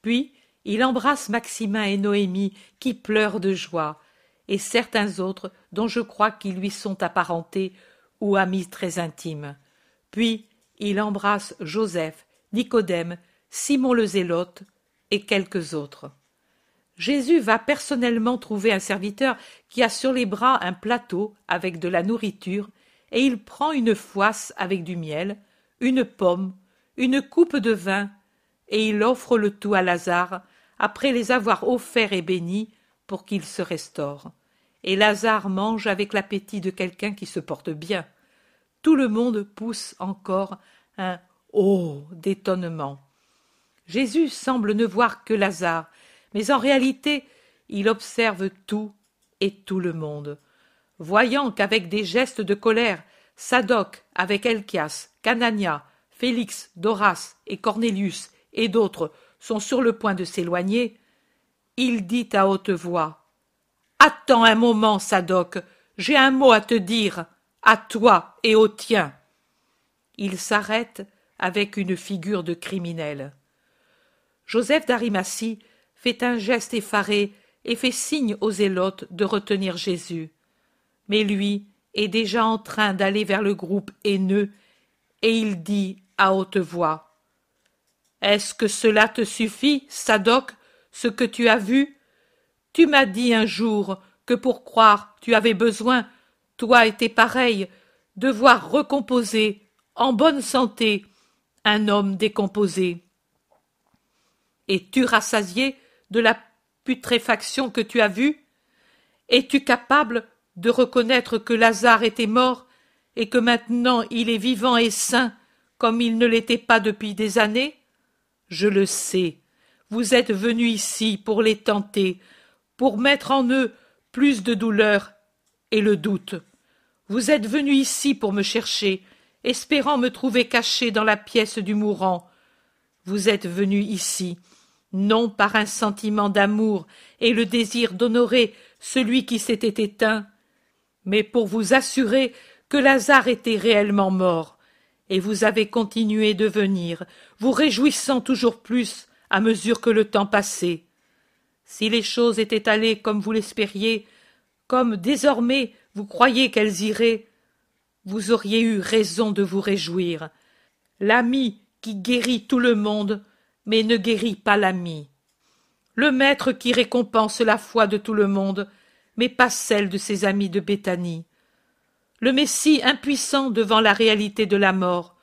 Puis il embrasse Maximin et Noémie qui pleurent de joie, et certains autres dont je crois qu'ils lui sont apparentés ou amis très intimes. Puis il embrasse Joseph, Nicodème, Simon le Zélote et quelques autres. Jésus va personnellement trouver un serviteur qui a sur les bras un plateau avec de la nourriture, et il prend une foisse avec du miel, une pomme, une coupe de vin, et il offre le tout à Lazare, après les avoir offerts et bénis, pour qu'il se restaure. Et Lazare mange avec l'appétit de quelqu'un qui se porte bien. Tout le monde pousse encore un oh d'étonnement. Jésus semble ne voir que Lazare, mais en réalité il observe tout et tout le monde. Voyant qu'avec des gestes de colère, Sadoc, avec Elchias, Canania, Félix, Doras et Cornélius et d'autres sont sur le point de s'éloigner, il dit à haute voix Attends un moment, Sadoc, j'ai un mot à te dire, à toi et au tien. Il s'arrête avec une figure de criminel. Joseph d'Arimatie fait un geste effaré et fait signe aux zélotes de retenir Jésus. Mais lui est déjà en train d'aller vers le groupe haineux, et il dit à haute voix Est-ce que cela te suffit, Sadoc, ce que tu as vu? Tu m'as dit un jour que pour croire tu avais besoin, toi et tes pareils, de voir recomposer, en bonne santé, un homme décomposé. Es-tu rassasié de la putréfaction que tu as vue Es-tu capable de reconnaître que Lazare était mort et que maintenant il est vivant et sain comme il ne l'était pas depuis des années? Je le sais. Vous êtes venu ici pour les tenter, pour mettre en eux plus de douleur et le doute. Vous êtes venu ici pour me chercher, espérant me trouver caché dans la pièce du mourant. Vous êtes venu ici, non par un sentiment d'amour et le désir d'honorer celui qui s'était éteint, mais pour vous assurer que Lazare était réellement mort, et vous avez continué de venir, vous réjouissant toujours plus à mesure que le temps passait. Si les choses étaient allées comme vous l'espériez, comme désormais vous croyez qu'elles iraient, vous auriez eu raison de vous réjouir. L'ami qui guérit tout le monde, mais ne guérit pas l'ami. Le maître qui récompense la foi de tout le monde, mais pas celle de ses amis de Béthanie. Le Messie impuissant devant la réalité de la mort.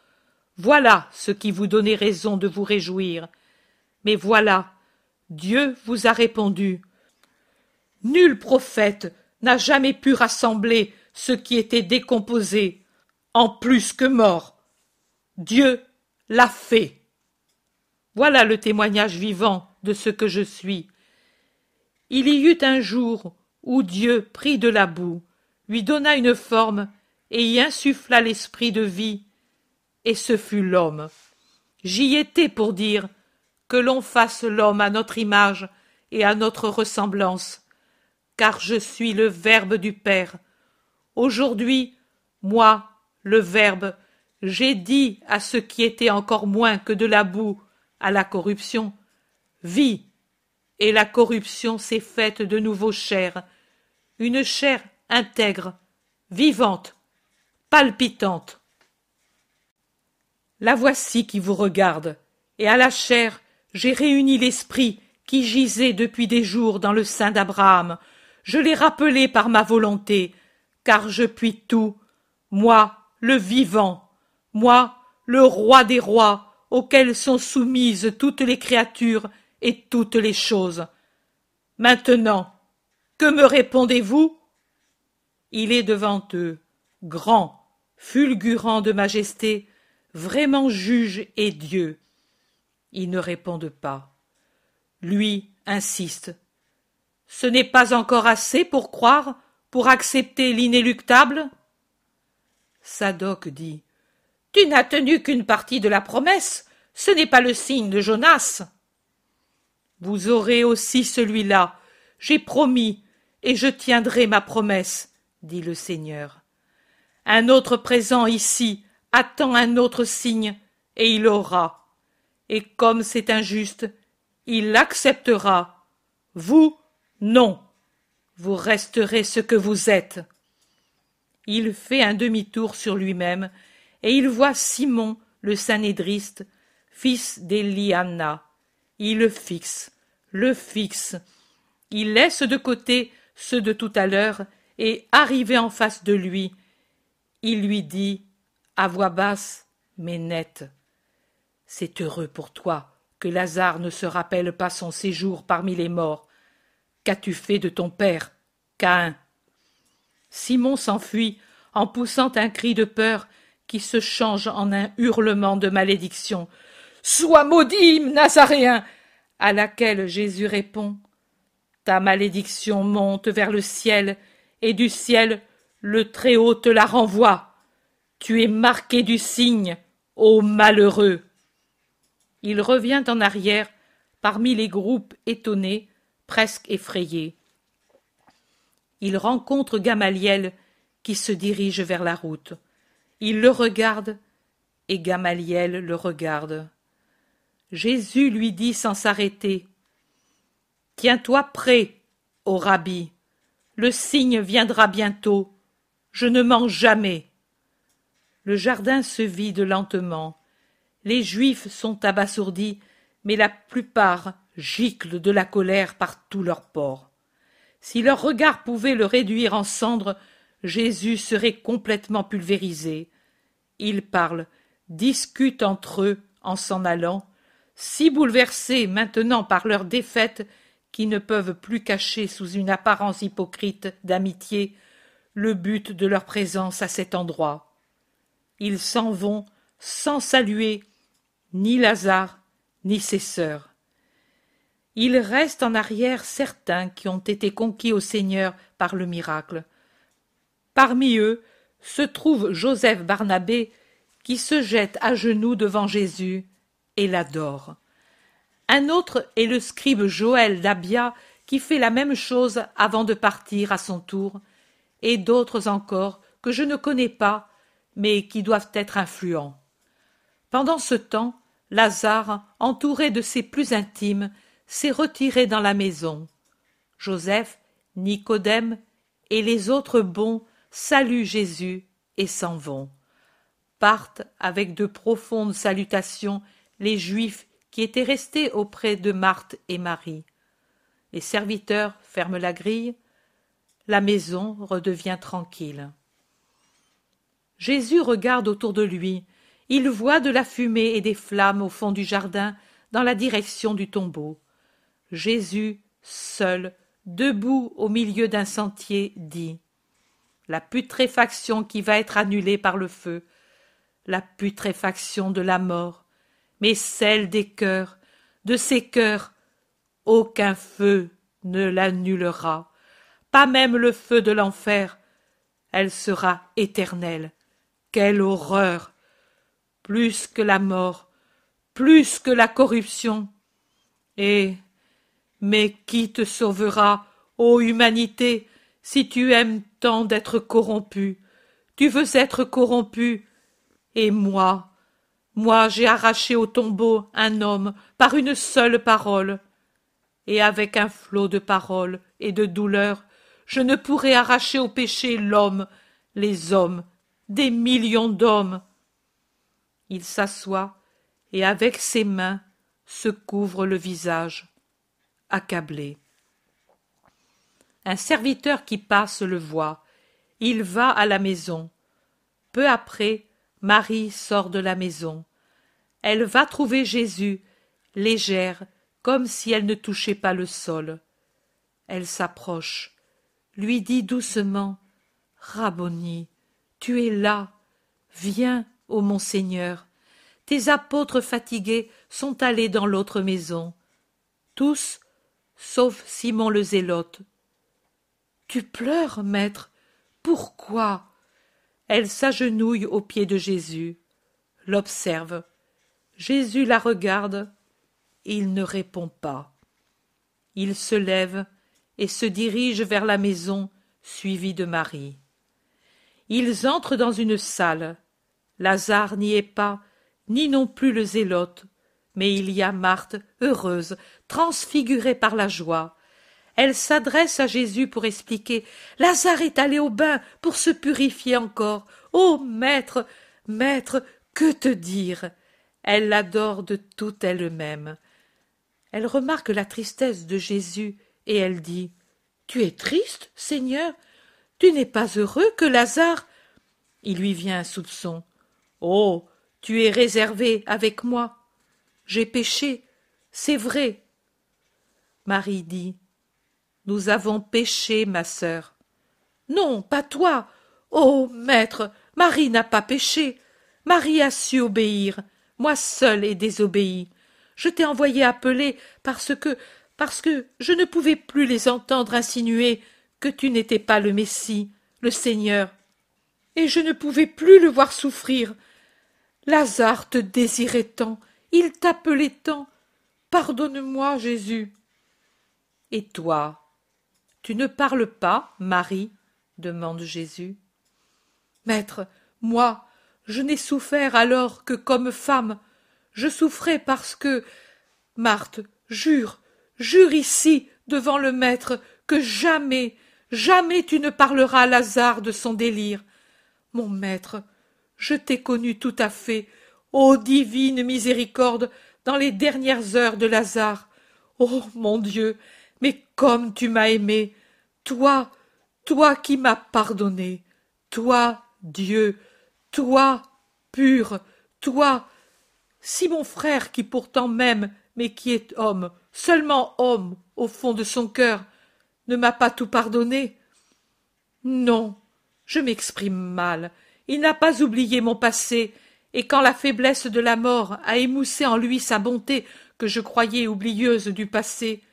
Voilà ce qui vous donnait raison de vous réjouir. Mais voilà, Dieu vous a répondu. Nul prophète n'a jamais pu rassembler ce qui était décomposé, en plus que mort. Dieu l'a fait. Voilà le témoignage vivant de ce que je suis. Il y eut un jour où Dieu prit de la boue, lui donna une forme et y insuffla l'esprit de vie, et ce fut l'homme. J'y étais pour dire que l'on fasse l'homme à notre image et à notre ressemblance, car je suis le Verbe du Père. Aujourd'hui, moi, le Verbe, j'ai dit à ce qui était encore moins que de la boue, à la corruption, vie, et la corruption s'est faite de nouveau chair, une chair intègre, vivante, palpitante. La voici qui vous regarde, et à la chair j'ai réuni l'esprit qui gisait depuis des jours dans le sein d'Abraham. Je l'ai rappelé par ma volonté, car je puis tout, moi, le vivant, moi, le roi des rois, auquel sont soumises toutes les créatures et toutes les choses. Maintenant, que me répondez-vous? Il est devant eux, grand, fulgurant de majesté, vraiment juge et Dieu. Ils ne répondent pas. Lui insiste. Ce n'est pas encore assez pour croire, pour accepter l'inéluctable? Sadoc dit. Tu n'as tenu qu'une partie de la promesse. Ce n'est pas le signe de Jonas. Vous aurez aussi celui-là. J'ai promis, et je tiendrai ma promesse, dit le Seigneur. Un autre présent ici attend un autre signe, et il aura et comme c'est injuste, il l'acceptera. Vous, non. Vous resterez ce que vous êtes. Il fait un demi-tour sur lui-même, et il voit Simon le Sanédriste, fils d'Eliana. Il le fixe, le fixe. Il laisse de côté ceux de tout à l'heure, et arrivé en face de lui, il lui dit, à voix basse mais nette. C'est heureux pour toi que Lazare ne se rappelle pas son séjour parmi les morts. Qu'as-tu fait de ton père, Caïn? Simon s'enfuit en poussant un cri de peur qui se change en un hurlement de malédiction. Sois maudit, Nazaréen à laquelle Jésus répond. Ta malédiction monte vers le ciel, et du ciel le Très-Haut te la renvoie. Tu es marqué du signe, ô malheureux. Il revient en arrière parmi les groupes étonnés, presque effrayés. Il rencontre Gamaliel qui se dirige vers la route. Il le regarde et Gamaliel le regarde. Jésus lui dit sans s'arrêter Tiens-toi prêt, ô rabbi, le signe viendra bientôt. Je ne mens jamais. Le jardin se vide lentement. Les Juifs sont abasourdis, mais la plupart giclent de la colère par tous leurs pores. Si leur regard pouvait le réduire en cendres, Jésus serait complètement pulvérisé. Ils parlent, discutent entre eux en s'en allant, si bouleversés maintenant par leur défaite qu'ils ne peuvent plus cacher sous une apparence hypocrite d'amitié le but de leur présence à cet endroit. Ils s'en vont sans saluer ni Lazare, ni ses sœurs. Il reste en arrière certains qui ont été conquis au Seigneur par le miracle. Parmi eux se trouve Joseph Barnabé, qui se jette à genoux devant Jésus et l'adore. Un autre est le scribe Joël d'Abia, qui fait la même chose avant de partir à son tour, et d'autres encore que je ne connais pas, mais qui doivent être influents. Pendant ce temps, Lazare, entouré de ses plus intimes, s'est retiré dans la maison. Joseph, Nicodème et les autres bons saluent Jésus et s'en vont. Partent avec de profondes salutations les Juifs qui étaient restés auprès de Marthe et Marie. Les serviteurs ferment la grille, la maison redevient tranquille. Jésus regarde autour de lui, il voit de la fumée et des flammes au fond du jardin dans la direction du tombeau. Jésus, seul, debout au milieu d'un sentier, dit La putréfaction qui va être annulée par le feu, la putréfaction de la mort, mais celle des cœurs, de ces cœurs, aucun feu ne l'annulera, pas même le feu de l'enfer. Elle sera éternelle. Quelle horreur. Plus que la mort, plus que la corruption. Et mais qui te sauvera, ô humanité, si tu aimes tant d'être corrompu? Tu veux être corrompu? Et moi, moi j'ai arraché au tombeau un homme par une seule parole. Et avec un flot de paroles et de douleurs, je ne pourrai arracher au péché l'homme, les hommes, des millions d'hommes. Il s'assoit et avec ses mains se couvre le visage Un serviteur qui passe le voit. Il va à la maison. Peu après, Marie sort de la maison. Elle va trouver Jésus, légère, comme si elle ne touchait pas le sol. Elle s'approche, lui dit doucement Rabboni, tu es là. Viens, ô mon Seigneur. Tes apôtres fatigués sont allés dans l'autre maison. Tous sauf Simon le Zélote. Tu pleures, maître. Pourquoi? Elle s'agenouille aux pieds de Jésus, l'observe. Jésus la regarde. Il ne répond pas. Il se lève et se dirige vers la maison, suivi de Marie. Ils entrent dans une salle. Lazare n'y est pas, ni non plus le zélote, mais il y a Marthe, heureuse, transfigurée par la joie. Elle s'adresse à Jésus pour expliquer. Lazare est allé au bain pour se purifier encore. Ô maître, maître, que te dire? Elle l'adore de toute elle-même. Elle remarque la tristesse de Jésus et elle dit Tu es triste, Seigneur? Tu n'es pas heureux que Lazare? Il lui vient un soupçon. Oh tu es réservé avec moi j'ai péché, c'est vrai. Marie dit. Nous avons péché, ma sœur. Non, pas toi. Oh. Maître, Marie n'a pas péché. Marie a su obéir. Moi seule ai désobéi. Je t'ai envoyé appeler parce que parce que je ne pouvais plus les entendre insinuer que tu n'étais pas le Messie, le Seigneur. Et je ne pouvais plus le voir souffrir. Lazare te désirait tant, il t'appelait tant. Pardonne-moi, Jésus. Et toi, tu ne parles pas, Marie demande Jésus. Maître, moi, je n'ai souffert alors que comme femme. Je souffrais parce que. Marthe, jure, jure ici, devant le maître, que jamais, jamais tu ne parleras à Lazare de son délire. Mon maître, je t'ai connu tout à fait, Ô divine miséricorde, dans les dernières heures de Lazare. Ô mon Dieu, mais comme tu m'as aimé, toi, toi qui m'as pardonné, toi, Dieu, toi, pur, toi, si mon frère qui pourtant m'aime, mais qui est homme, seulement homme, au fond de son cœur, ne m'a pas tout pardonné. Non, je m'exprime mal. Il n'a pas oublié mon passé, et quand la faiblesse de la mort a émoussé en lui sa bonté que je croyais oublieuse du passé,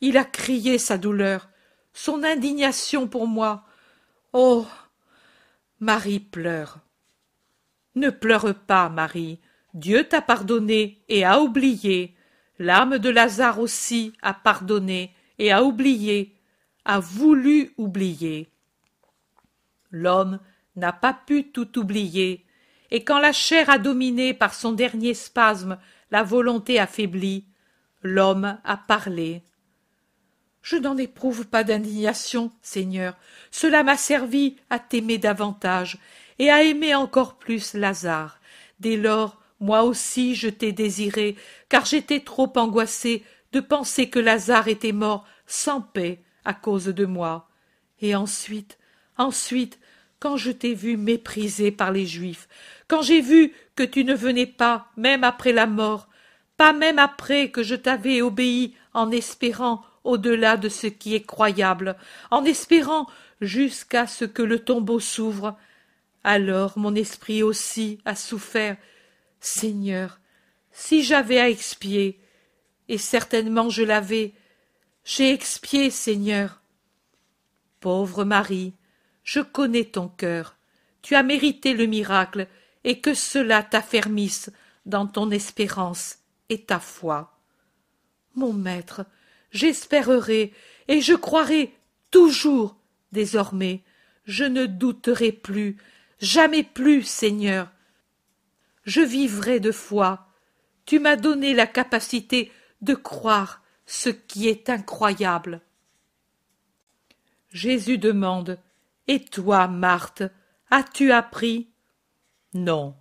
il a crié sa douleur, son indignation pour moi. Oh. Marie pleure. Ne pleure pas, Marie. Dieu t'a pardonné et a oublié. L'âme de Lazare aussi a pardonné et a oublié, a voulu oublier. L'homme n'a pas pu tout oublier, et quand la chair a dominé par son dernier spasme la volonté affaiblie, l'homme a parlé. Je n'en éprouve pas d'indignation, Seigneur. Cela m'a servi à t'aimer davantage et à aimer encore plus Lazare. Dès lors, moi aussi je t'ai désiré, car j'étais trop angoissée de penser que Lazare était mort sans paix à cause de moi. Et ensuite, ensuite, quand je t'ai vu méprisé par les Juifs, quand j'ai vu que tu ne venais pas, même après la mort, pas même après que je t'avais obéi en espérant au-delà de ce qui est croyable, en espérant jusqu'à ce que le tombeau s'ouvre, alors mon esprit aussi a souffert. Seigneur, si j'avais à expier, et certainement je l'avais, j'ai expié, Seigneur. Pauvre Marie, je connais ton cœur. Tu as mérité le miracle, et que cela t'affermisse dans ton espérance et ta foi. Mon maître, j'espérerai et je croirai toujours désormais. Je ne douterai plus, jamais plus, Seigneur. Je vivrai de foi. Tu m'as donné la capacité de croire ce qui est incroyable. Jésus demande et toi, Marthe, as-tu appris? Non,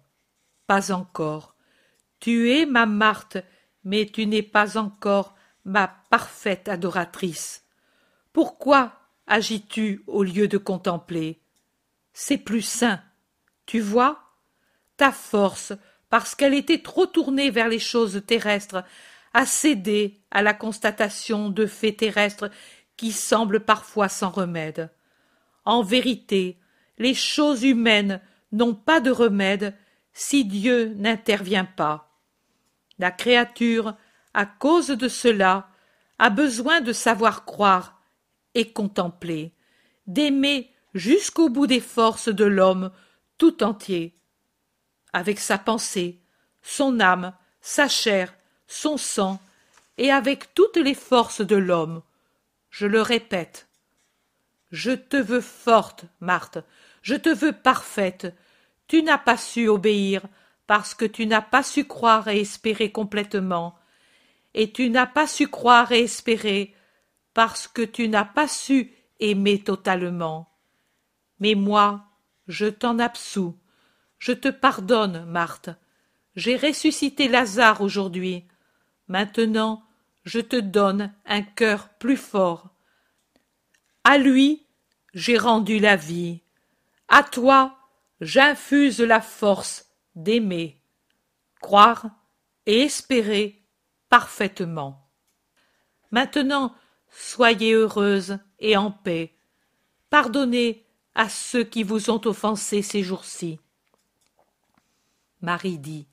pas encore. Tu es ma Marthe, mais tu n'es pas encore ma parfaite adoratrice. Pourquoi agis-tu au lieu de contempler? C'est plus sain. Tu vois? Ta force, parce qu'elle était trop tournée vers les choses terrestres, a cédé à la constatation de faits terrestres qui semblent parfois sans remède. En vérité, les choses humaines n'ont pas de remède si Dieu n'intervient pas. La créature, à cause de cela, a besoin de savoir croire et contempler, d'aimer jusqu'au bout des forces de l'homme tout entier, avec sa pensée, son âme, sa chair, son sang, et avec toutes les forces de l'homme. Je le répète, je te veux forte, Marthe, je te veux parfaite. Tu n'as pas su obéir parce que tu n'as pas su croire et espérer complètement. Et tu n'as pas su croire et espérer parce que tu n'as pas su aimer totalement. Mais moi, je t'en absous. Je te pardonne, Marthe. J'ai ressuscité Lazare aujourd'hui. Maintenant, je te donne un cœur plus fort, à lui, j'ai rendu la vie. À toi, j'infuse la force d'aimer, croire et espérer parfaitement. Maintenant, soyez heureuse et en paix. Pardonnez à ceux qui vous ont offensé ces jours-ci. Marie dit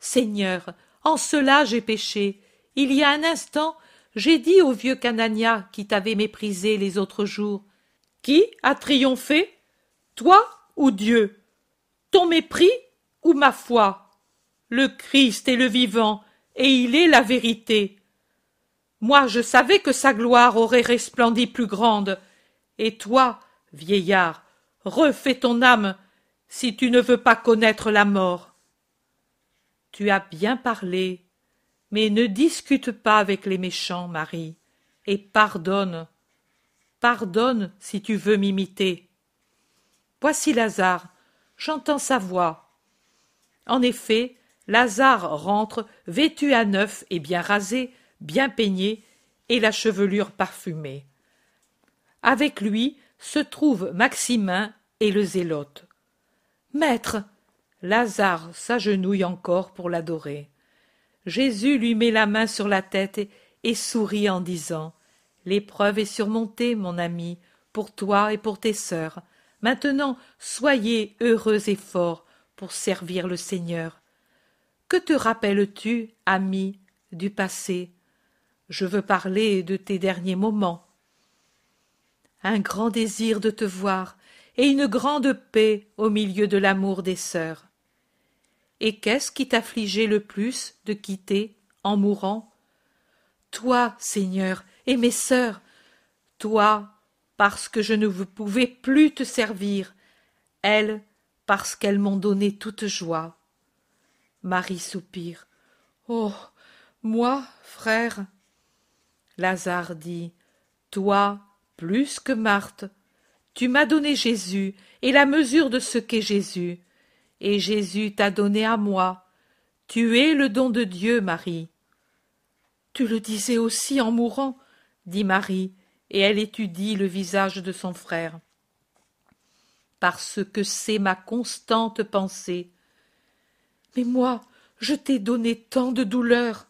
Seigneur, en cela j'ai péché. Il y a un instant, j'ai dit au vieux Canania qui t'avait méprisé les autres jours. Qui a triomphé Toi ou Dieu? Ton mépris ou ma foi? Le Christ est le vivant, et il est la vérité. Moi je savais que sa gloire aurait resplendi plus grande. Et toi, vieillard, refais ton âme, si tu ne veux pas connaître la mort. Tu as bien parlé, mais ne discute pas avec les méchants, Marie, et pardonne. Pardonne si tu veux m'imiter. Voici Lazare, j'entends sa voix. En effet, Lazare rentre, vêtu à neuf et bien rasé, bien peigné, et la chevelure parfumée. Avec lui se trouvent Maximin et le zélote. Maître, Lazare s'agenouille encore pour l'adorer. Jésus lui met la main sur la tête et, sourit en disant L'épreuve est surmontée, mon ami, pour toi et pour tes sœurs. Maintenant, soyez heureux et forts pour servir le Seigneur. Que te rappelles-tu, ami, du passé? Je veux parler de tes derniers moments. Un grand désir de te voir et une grande paix au milieu de l'amour des sœurs. Et qu'est-ce qui t'affligeait le plus de quitter, en mourant? Toi, Seigneur, et mes sœurs, toi, parce que je ne pouvais plus te servir, elles, parce qu'elles m'ont donné toute joie. Marie soupire. Oh. Moi, frère. Lazare dit. Toi, plus que Marthe, tu m'as donné Jésus et la mesure de ce qu'est Jésus, et Jésus t'a donné à moi. Tu es le don de Dieu, Marie. Tu le disais aussi en mourant, dit Marie, et elle étudie le visage de son frère. Parce que c'est ma constante pensée. Mais moi, je t'ai donné tant de douleur.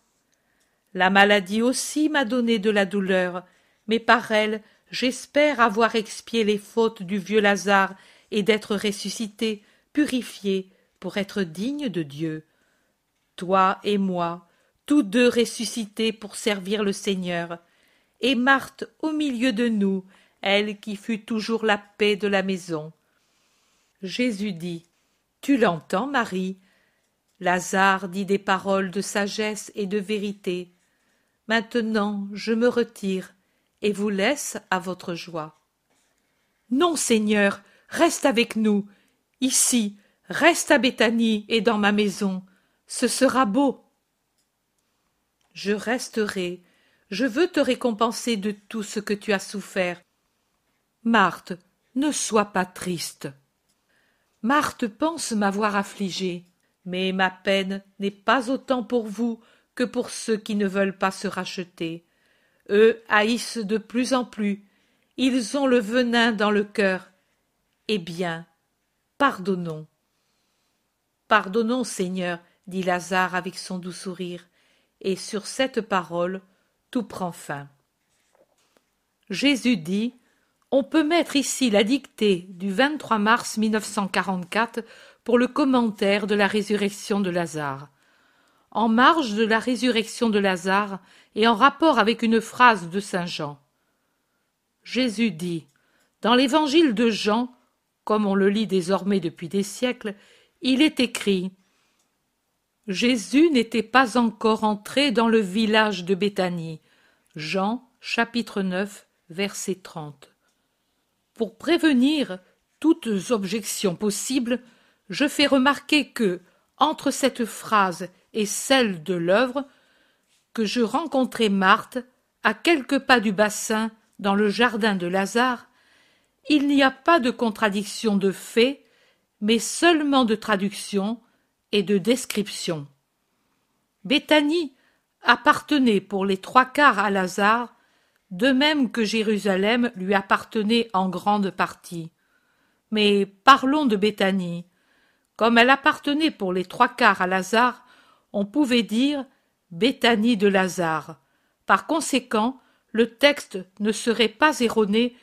La maladie aussi m'a donné de la douleur, mais par elle j'espère avoir expié les fautes du vieux Lazare et d'être ressuscité, purifié, pour être digne de Dieu. Toi et moi, tous deux ressuscités pour servir le Seigneur, et Marthe au milieu de nous, elle qui fut toujours la paix de la maison. Jésus dit Tu l'entends, Marie? Lazare dit des paroles de sagesse et de vérité. Maintenant je me retire et vous laisse à votre joie. Non, Seigneur, reste avec nous, ici, reste à Béthanie et dans ma maison, ce sera beau. Je resterai, je veux te récompenser de tout ce que tu as souffert. Marthe, ne sois pas triste. Marthe pense m'avoir affligée, mais ma peine n'est pas autant pour vous que pour ceux qui ne veulent pas se racheter. Eux haïssent de plus en plus, ils ont le venin dans le cœur. Eh bien, pardonnons. Pardonnons, Seigneur, dit Lazare avec son doux sourire, et sur cette parole tout prend fin. Jésus dit On peut mettre ici la dictée du 23 mars 1944 pour le commentaire de la résurrection de Lazare. En marge de la résurrection de Lazare et en rapport avec une phrase de saint Jean. Jésus dit Dans l'évangile de Jean, comme on le lit désormais depuis des siècles, il est écrit Jésus n'était pas encore entré dans le village de Béthanie. Jean chapitre 9 verset 30. Pour prévenir toutes objections possibles, je fais remarquer que, entre cette phrase et celle de l'œuvre, que je rencontrai Marthe à quelques pas du bassin dans le jardin de Lazare, il n'y a pas de contradiction de fait, mais seulement de traduction et de description. Béthanie appartenait pour les trois quarts à Lazare, de même que Jérusalem lui appartenait en grande partie. Mais parlons de Béthanie. Comme elle appartenait pour les trois quarts à Lazare, on pouvait dire Béthanie de Lazare. Par conséquent, le texte ne serait pas erroné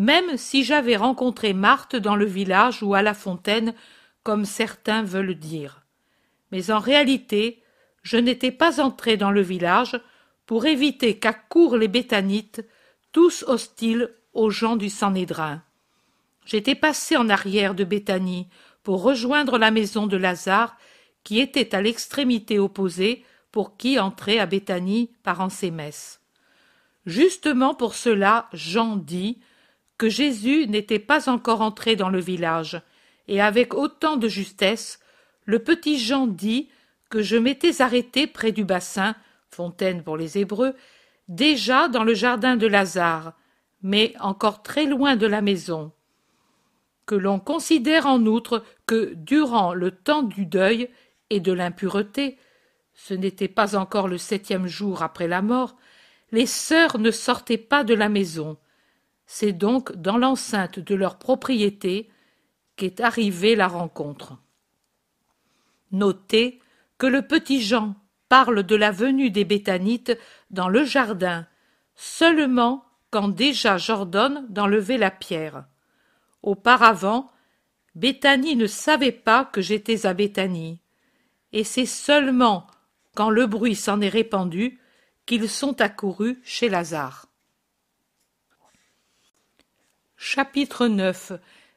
même si j'avais rencontré Marthe dans le village ou à la fontaine, comme certains veulent dire. Mais en réalité, je n'étais pas entré dans le village pour éviter qu'accourent les béthanites, tous hostiles aux gens du Sanhédrin. J'étais passé en arrière de Béthanie pour rejoindre la maison de Lazare, qui était à l'extrémité opposée pour qui entrait à Béthanie par messes. Justement pour cela, Jean dit que Jésus n'était pas encore entré dans le village, et avec autant de justesse, le petit Jean dit que je m'étais arrêté près du bassin, fontaine pour les Hébreux, déjà dans le jardin de Lazare, mais encore très loin de la maison. Que l'on considère en outre que, durant le temps du deuil et de l'impureté, ce n'était pas encore le septième jour après la mort, les sœurs ne sortaient pas de la maison. C'est donc dans l'enceinte de leur propriété qu'est arrivée la rencontre. Notez que le petit Jean parle de la venue des Béthanites dans le jardin, seulement quand déjà Jordan d'enlever la pierre. Auparavant, Béthanie ne savait pas que j'étais à Béthanie, et c'est seulement quand le bruit s'en est répandu qu'ils sont accourus chez Lazare. Chapitre 9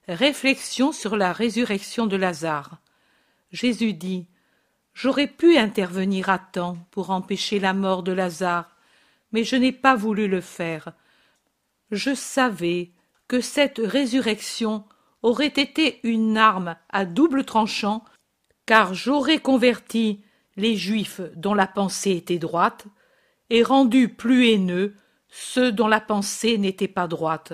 Réflexion sur la résurrection de Lazare. Jésus dit J'aurais pu intervenir à temps pour empêcher la mort de Lazare, mais je n'ai pas voulu le faire. Je savais que cette résurrection aurait été une arme à double tranchant, car j'aurais converti les Juifs dont la pensée était droite, et rendu plus haineux ceux dont la pensée n'était pas droite.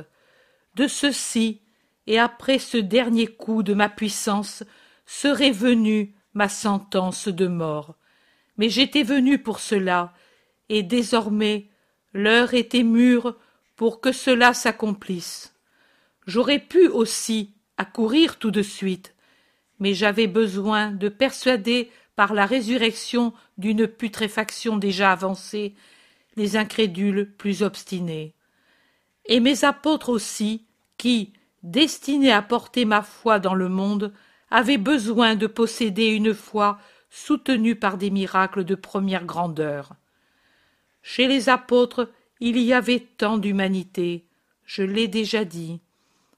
De ceux-ci, et après ce dernier coup de ma puissance, serait venue ma sentence de mort. Mais j'étais venu pour cela, et désormais l'heure était mûre pour que cela s'accomplisse. J'aurais pu aussi accourir tout de suite, mais j'avais besoin de persuader par la résurrection d'une putréfaction déjà avancée les incrédules plus obstinés. Et mes apôtres aussi, qui, destinés à porter ma foi dans le monde, avaient besoin de posséder une foi soutenue par des miracles de première grandeur. Chez les apôtres, il y avait tant d'humanité, je l'ai déjà dit.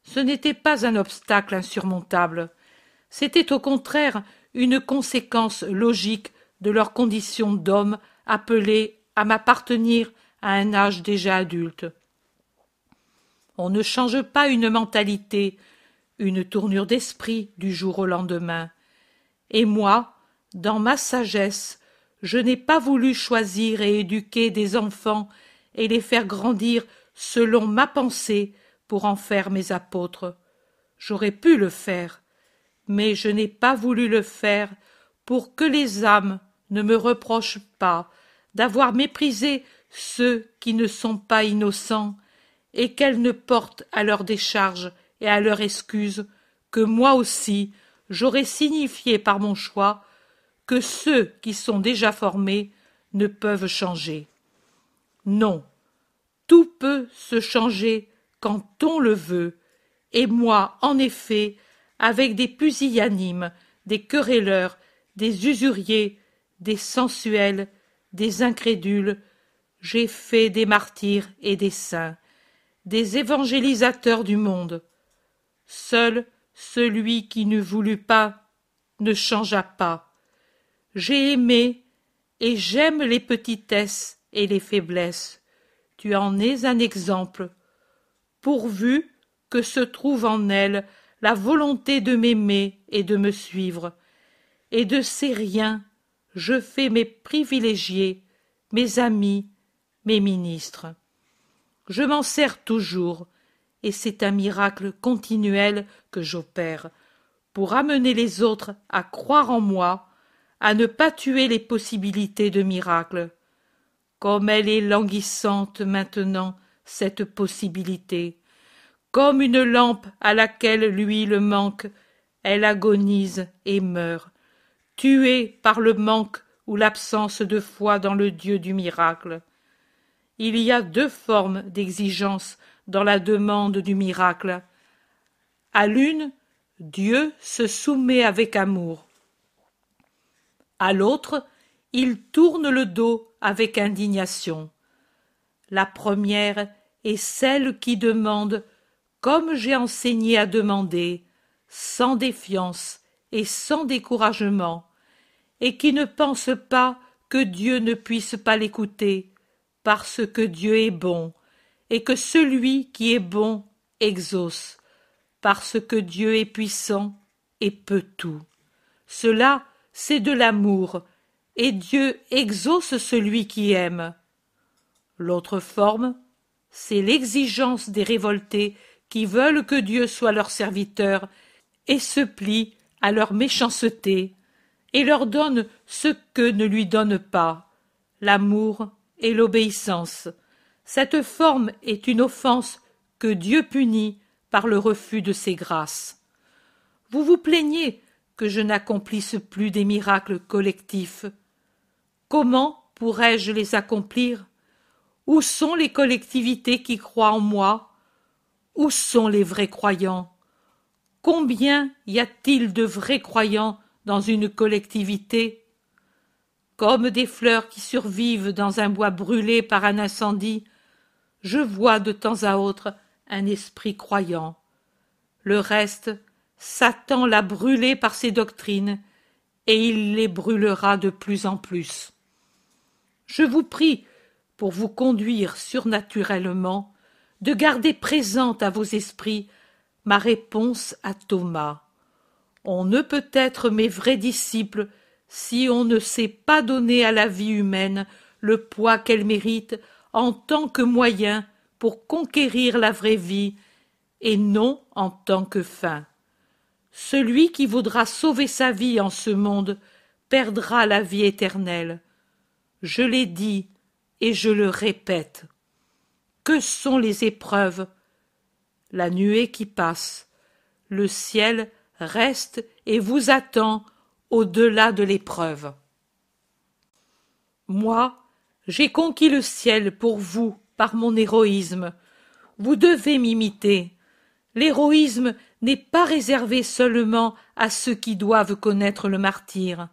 Ce n'était pas un obstacle insurmontable, c'était au contraire une conséquence logique de leur condition d'homme appelé à m'appartenir à un âge déjà adulte. On ne change pas une mentalité, une tournure d'esprit du jour au lendemain. Et moi, dans ma sagesse, je n'ai pas voulu choisir et éduquer des enfants et les faire grandir selon ma pensée pour en faire mes apôtres. J'aurais pu le faire, mais je n'ai pas voulu le faire pour que les âmes ne me reprochent pas d'avoir méprisé ceux qui ne sont pas innocents et qu'elles ne portent à leur décharge et à leur excuse que moi aussi j'aurais signifié par mon choix que ceux qui sont déjà formés ne peuvent changer. Non, tout peut se changer quand on le veut, et moi, en effet, avec des pusillanimes, des querelleurs, des usuriers, des sensuels, des incrédules, j'ai fait des martyrs et des saints, des évangélisateurs du monde. Seul celui qui ne voulut pas ne changea pas. J'ai aimé et j'aime les petitesses et les faiblesses. Tu en es un exemple, pourvu que se trouve en elles la volonté de m'aimer et de me suivre. Et de ces riens, je fais mes privilégiés, mes amis, mes ministres. Je m'en sers toujours, et c'est un miracle continuel que j'opère, pour amener les autres à croire en moi, à ne pas tuer les possibilités de miracle. Comme elle est languissante maintenant, cette possibilité. Comme une lampe à laquelle l'huile manque, elle agonise et meurt, tuée par le manque ou l'absence de foi dans le Dieu du miracle. Il y a deux formes d'exigence dans la demande du miracle. À l'une, Dieu se soumet avec amour. À l'autre, il tourne le dos avec indignation. La première est celle qui demande, comme j'ai enseigné à demander, sans défiance et sans découragement, et qui ne pense pas que Dieu ne puisse pas l'écouter, parce que Dieu est bon, et que celui qui est bon exauce, parce que Dieu est puissant et peut tout. Cela, c'est de l'amour, et Dieu exauce celui qui aime. L'autre forme, c'est l'exigence des révoltés qui veulent que Dieu soit leur serviteur et se plient à leur méchanceté et leur donne ce que ne lui donne pas l'amour l'obéissance. Cette forme est une offense que Dieu punit par le refus de ses grâces. Vous vous plaignez que je n'accomplisse plus des miracles collectifs. Comment pourrais-je les accomplir? Où sont les collectivités qui croient en moi? Où sont les vrais croyants? Combien y a-t-il de vrais croyants dans une collectivité? Comme des fleurs qui survivent dans un bois brûlé par un incendie, je vois de temps à autre un esprit croyant. Le reste, Satan l'a brûlé par ses doctrines, et il les brûlera de plus en plus. Je vous prie, pour vous conduire surnaturellement, de garder présente à vos esprits ma réponse à Thomas. On ne peut être mes vrais disciples si on ne sait pas donner à la vie humaine le poids qu'elle mérite en tant que moyen pour conquérir la vraie vie et non en tant que fin. Celui qui voudra sauver sa vie en ce monde perdra la vie éternelle. Je l'ai dit et je le répète. Que sont les épreuves? La nuée qui passe, le ciel reste et vous attend au-delà de l'épreuve. Moi, j'ai conquis le ciel pour vous par mon héroïsme. Vous devez m'imiter. L'héroïsme n'est pas réservé seulement à ceux qui doivent connaître le martyr.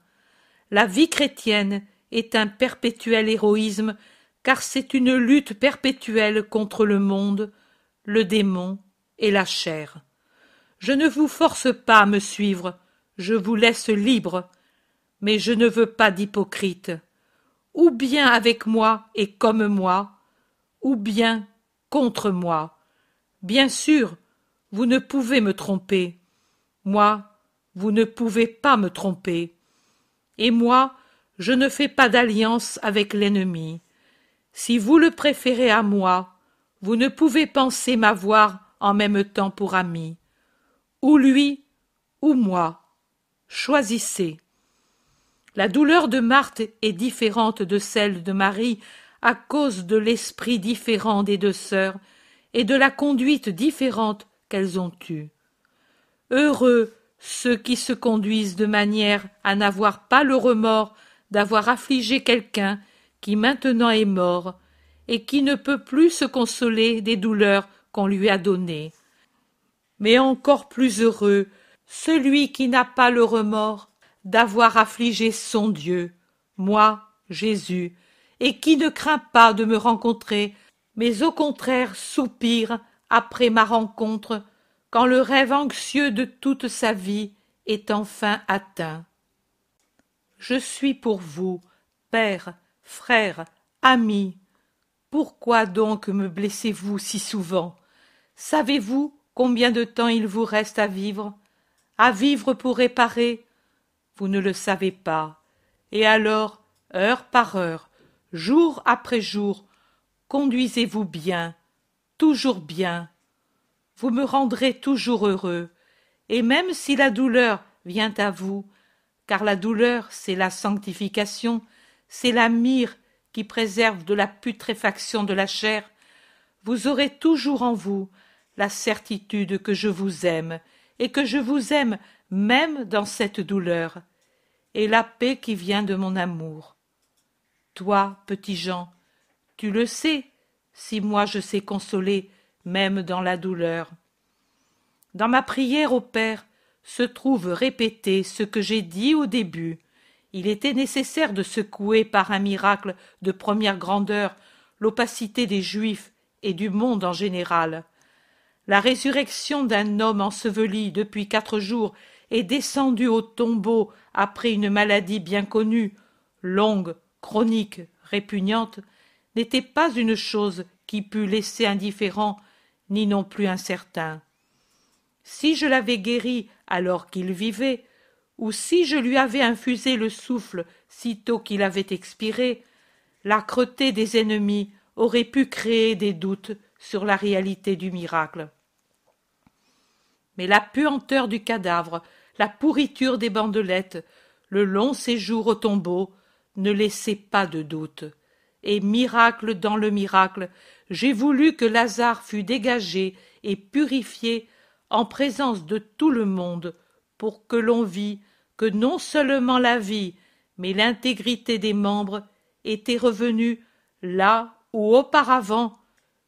La vie chrétienne est un perpétuel héroïsme, car c'est une lutte perpétuelle contre le monde, le démon et la chair. Je ne vous force pas à me suivre, je vous laisse libre, mais je ne veux pas d'hypocrite. Ou bien avec moi et comme moi, ou bien contre moi. Bien sûr, vous ne pouvez me tromper. Moi, vous ne pouvez pas me tromper. Et moi, je ne fais pas d'alliance avec l'ennemi. Si vous le préférez à moi, vous ne pouvez penser m'avoir en même temps pour ami. Ou lui, ou moi. Choisissez. La douleur de Marthe est différente de celle de Marie à cause de l'esprit différent des deux sœurs et de la conduite différente qu'elles ont eue. Heureux ceux qui se conduisent de manière à n'avoir pas le remords d'avoir affligé quelqu'un qui maintenant est mort et qui ne peut plus se consoler des douleurs qu'on lui a données. Mais encore plus heureux celui qui n'a pas le remords d'avoir affligé son Dieu, moi, Jésus, et qui ne craint pas de me rencontrer, mais au contraire soupire après ma rencontre, quand le rêve anxieux de toute sa vie est enfin atteint. Je suis pour vous, père, frère, ami. Pourquoi donc me blessez-vous si souvent? Savez-vous combien de temps il vous reste à vivre? À vivre pour réparer Vous ne le savez pas. Et alors, heure par heure, jour après jour, conduisez-vous bien, toujours bien. Vous me rendrez toujours heureux, et même si la douleur vient à vous, car la douleur, c'est la sanctification, c'est la myrrhe qui préserve de la putréfaction de la chair, vous aurez toujours en vous la certitude que je vous aime, et que je vous aime même dans cette douleur, et la paix qui vient de mon amour. Toi, petit Jean, tu le sais, si moi je sais consoler, même dans la douleur. Dans ma prière au Père, se trouve répété ce que j'ai dit au début. Il était nécessaire de secouer par un miracle de première grandeur l'opacité des Juifs et du monde en général. La résurrection d'un homme enseveli depuis quatre jours et descendu au tombeau après une maladie bien connue, longue, chronique, répugnante, n'était pas une chose qui pût laisser indifférent ni non plus incertain. Si je l'avais guéri alors qu'il vivait, ou si je lui avais infusé le souffle sitôt qu'il avait expiré, l'âcreté des ennemis aurait pu créer des doutes sur la réalité du miracle. Mais la puanteur du cadavre, la pourriture des bandelettes, le long séjour au tombeau ne laissaient pas de doute. Et miracle dans le miracle, j'ai voulu que Lazare fût dégagé et purifié en présence de tout le monde, pour que l'on vît que non seulement la vie, mais l'intégrité des membres était revenue là où auparavant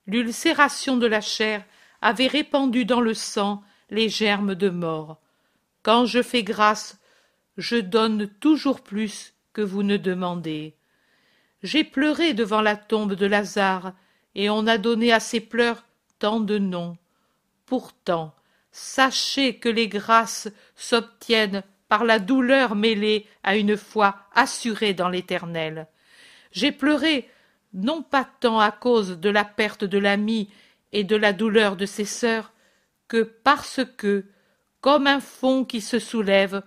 l'ulcération de la chair avait répandu dans le sang les germes de mort. Quand je fais grâce, je donne toujours plus que vous ne demandez. J'ai pleuré devant la tombe de Lazare, et on a donné à ces pleurs tant de noms. Pourtant, sachez que les grâces s'obtiennent par la douleur mêlée à une foi assurée dans l'éternel. J'ai pleuré, non pas tant à cause de la perte de l'ami et de la douleur de ses sœurs, que parce que, comme un fond qui se soulève,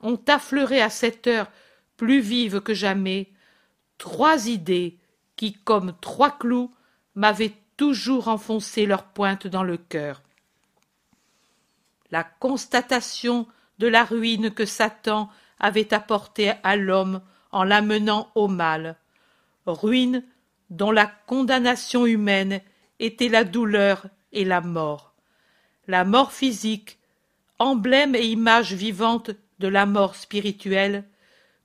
ont affleuré à cette heure plus vive que jamais, trois idées qui, comme trois clous, m'avaient toujours enfoncé leur pointe dans le cœur. La constatation de la ruine que Satan avait apportée à l'homme en l'amenant au mal, ruine dont la condamnation humaine était la douleur et la mort. La mort physique, emblème et image vivante de la mort spirituelle,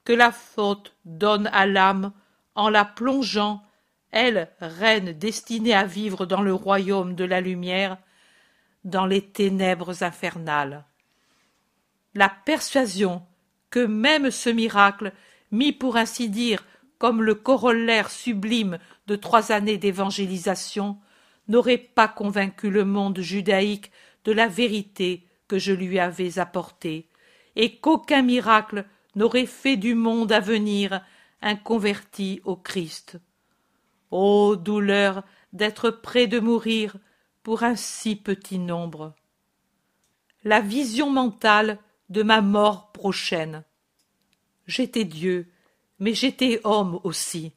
que la faute donne à l'âme en la plongeant, elle, reine destinée à vivre dans le royaume de la lumière, dans les ténèbres infernales. La persuasion que même ce miracle, mis pour ainsi dire comme le corollaire sublime de trois années d'évangélisation, n'aurait pas convaincu le monde judaïque de la vérité que je lui avais apportée, et qu'aucun miracle n'aurait fait du monde à venir un converti au Christ. Ô douleur d'être près de mourir pour un si petit nombre. La vision mentale de ma mort prochaine. J'étais Dieu, mais j'étais homme aussi,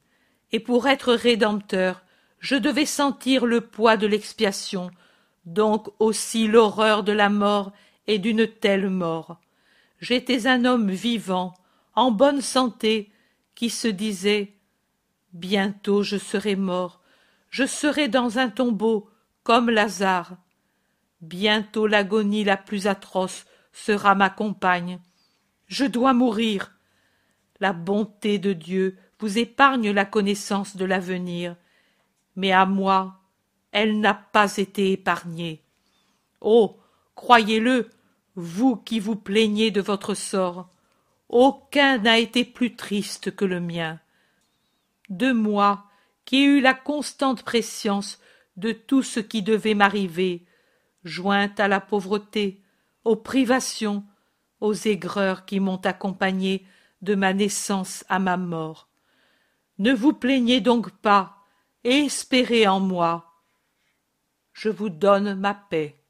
et pour être rédempteur, je devais sentir le poids de l'expiation, donc aussi l'horreur de la mort et d'une telle mort. J'étais un homme vivant, en bonne santé, qui se disait Bientôt je serai mort, je serai dans un tombeau, comme Lazare. Bientôt l'agonie la plus atroce sera ma compagne. Je dois mourir. La bonté de Dieu vous épargne la connaissance de l'avenir, mais à moi elle n'a pas été épargnée. Oh. Croyez-le, vous qui vous plaignez de votre sort, aucun n'a été plus triste que le mien. De moi, qui ai eu la constante prescience de tout ce qui devait m'arriver, jointe à la pauvreté, aux privations, aux aigreurs qui m'ont accompagné de ma naissance à ma mort. Ne vous plaignez donc pas, et espérez en moi. Je vous donne ma paix.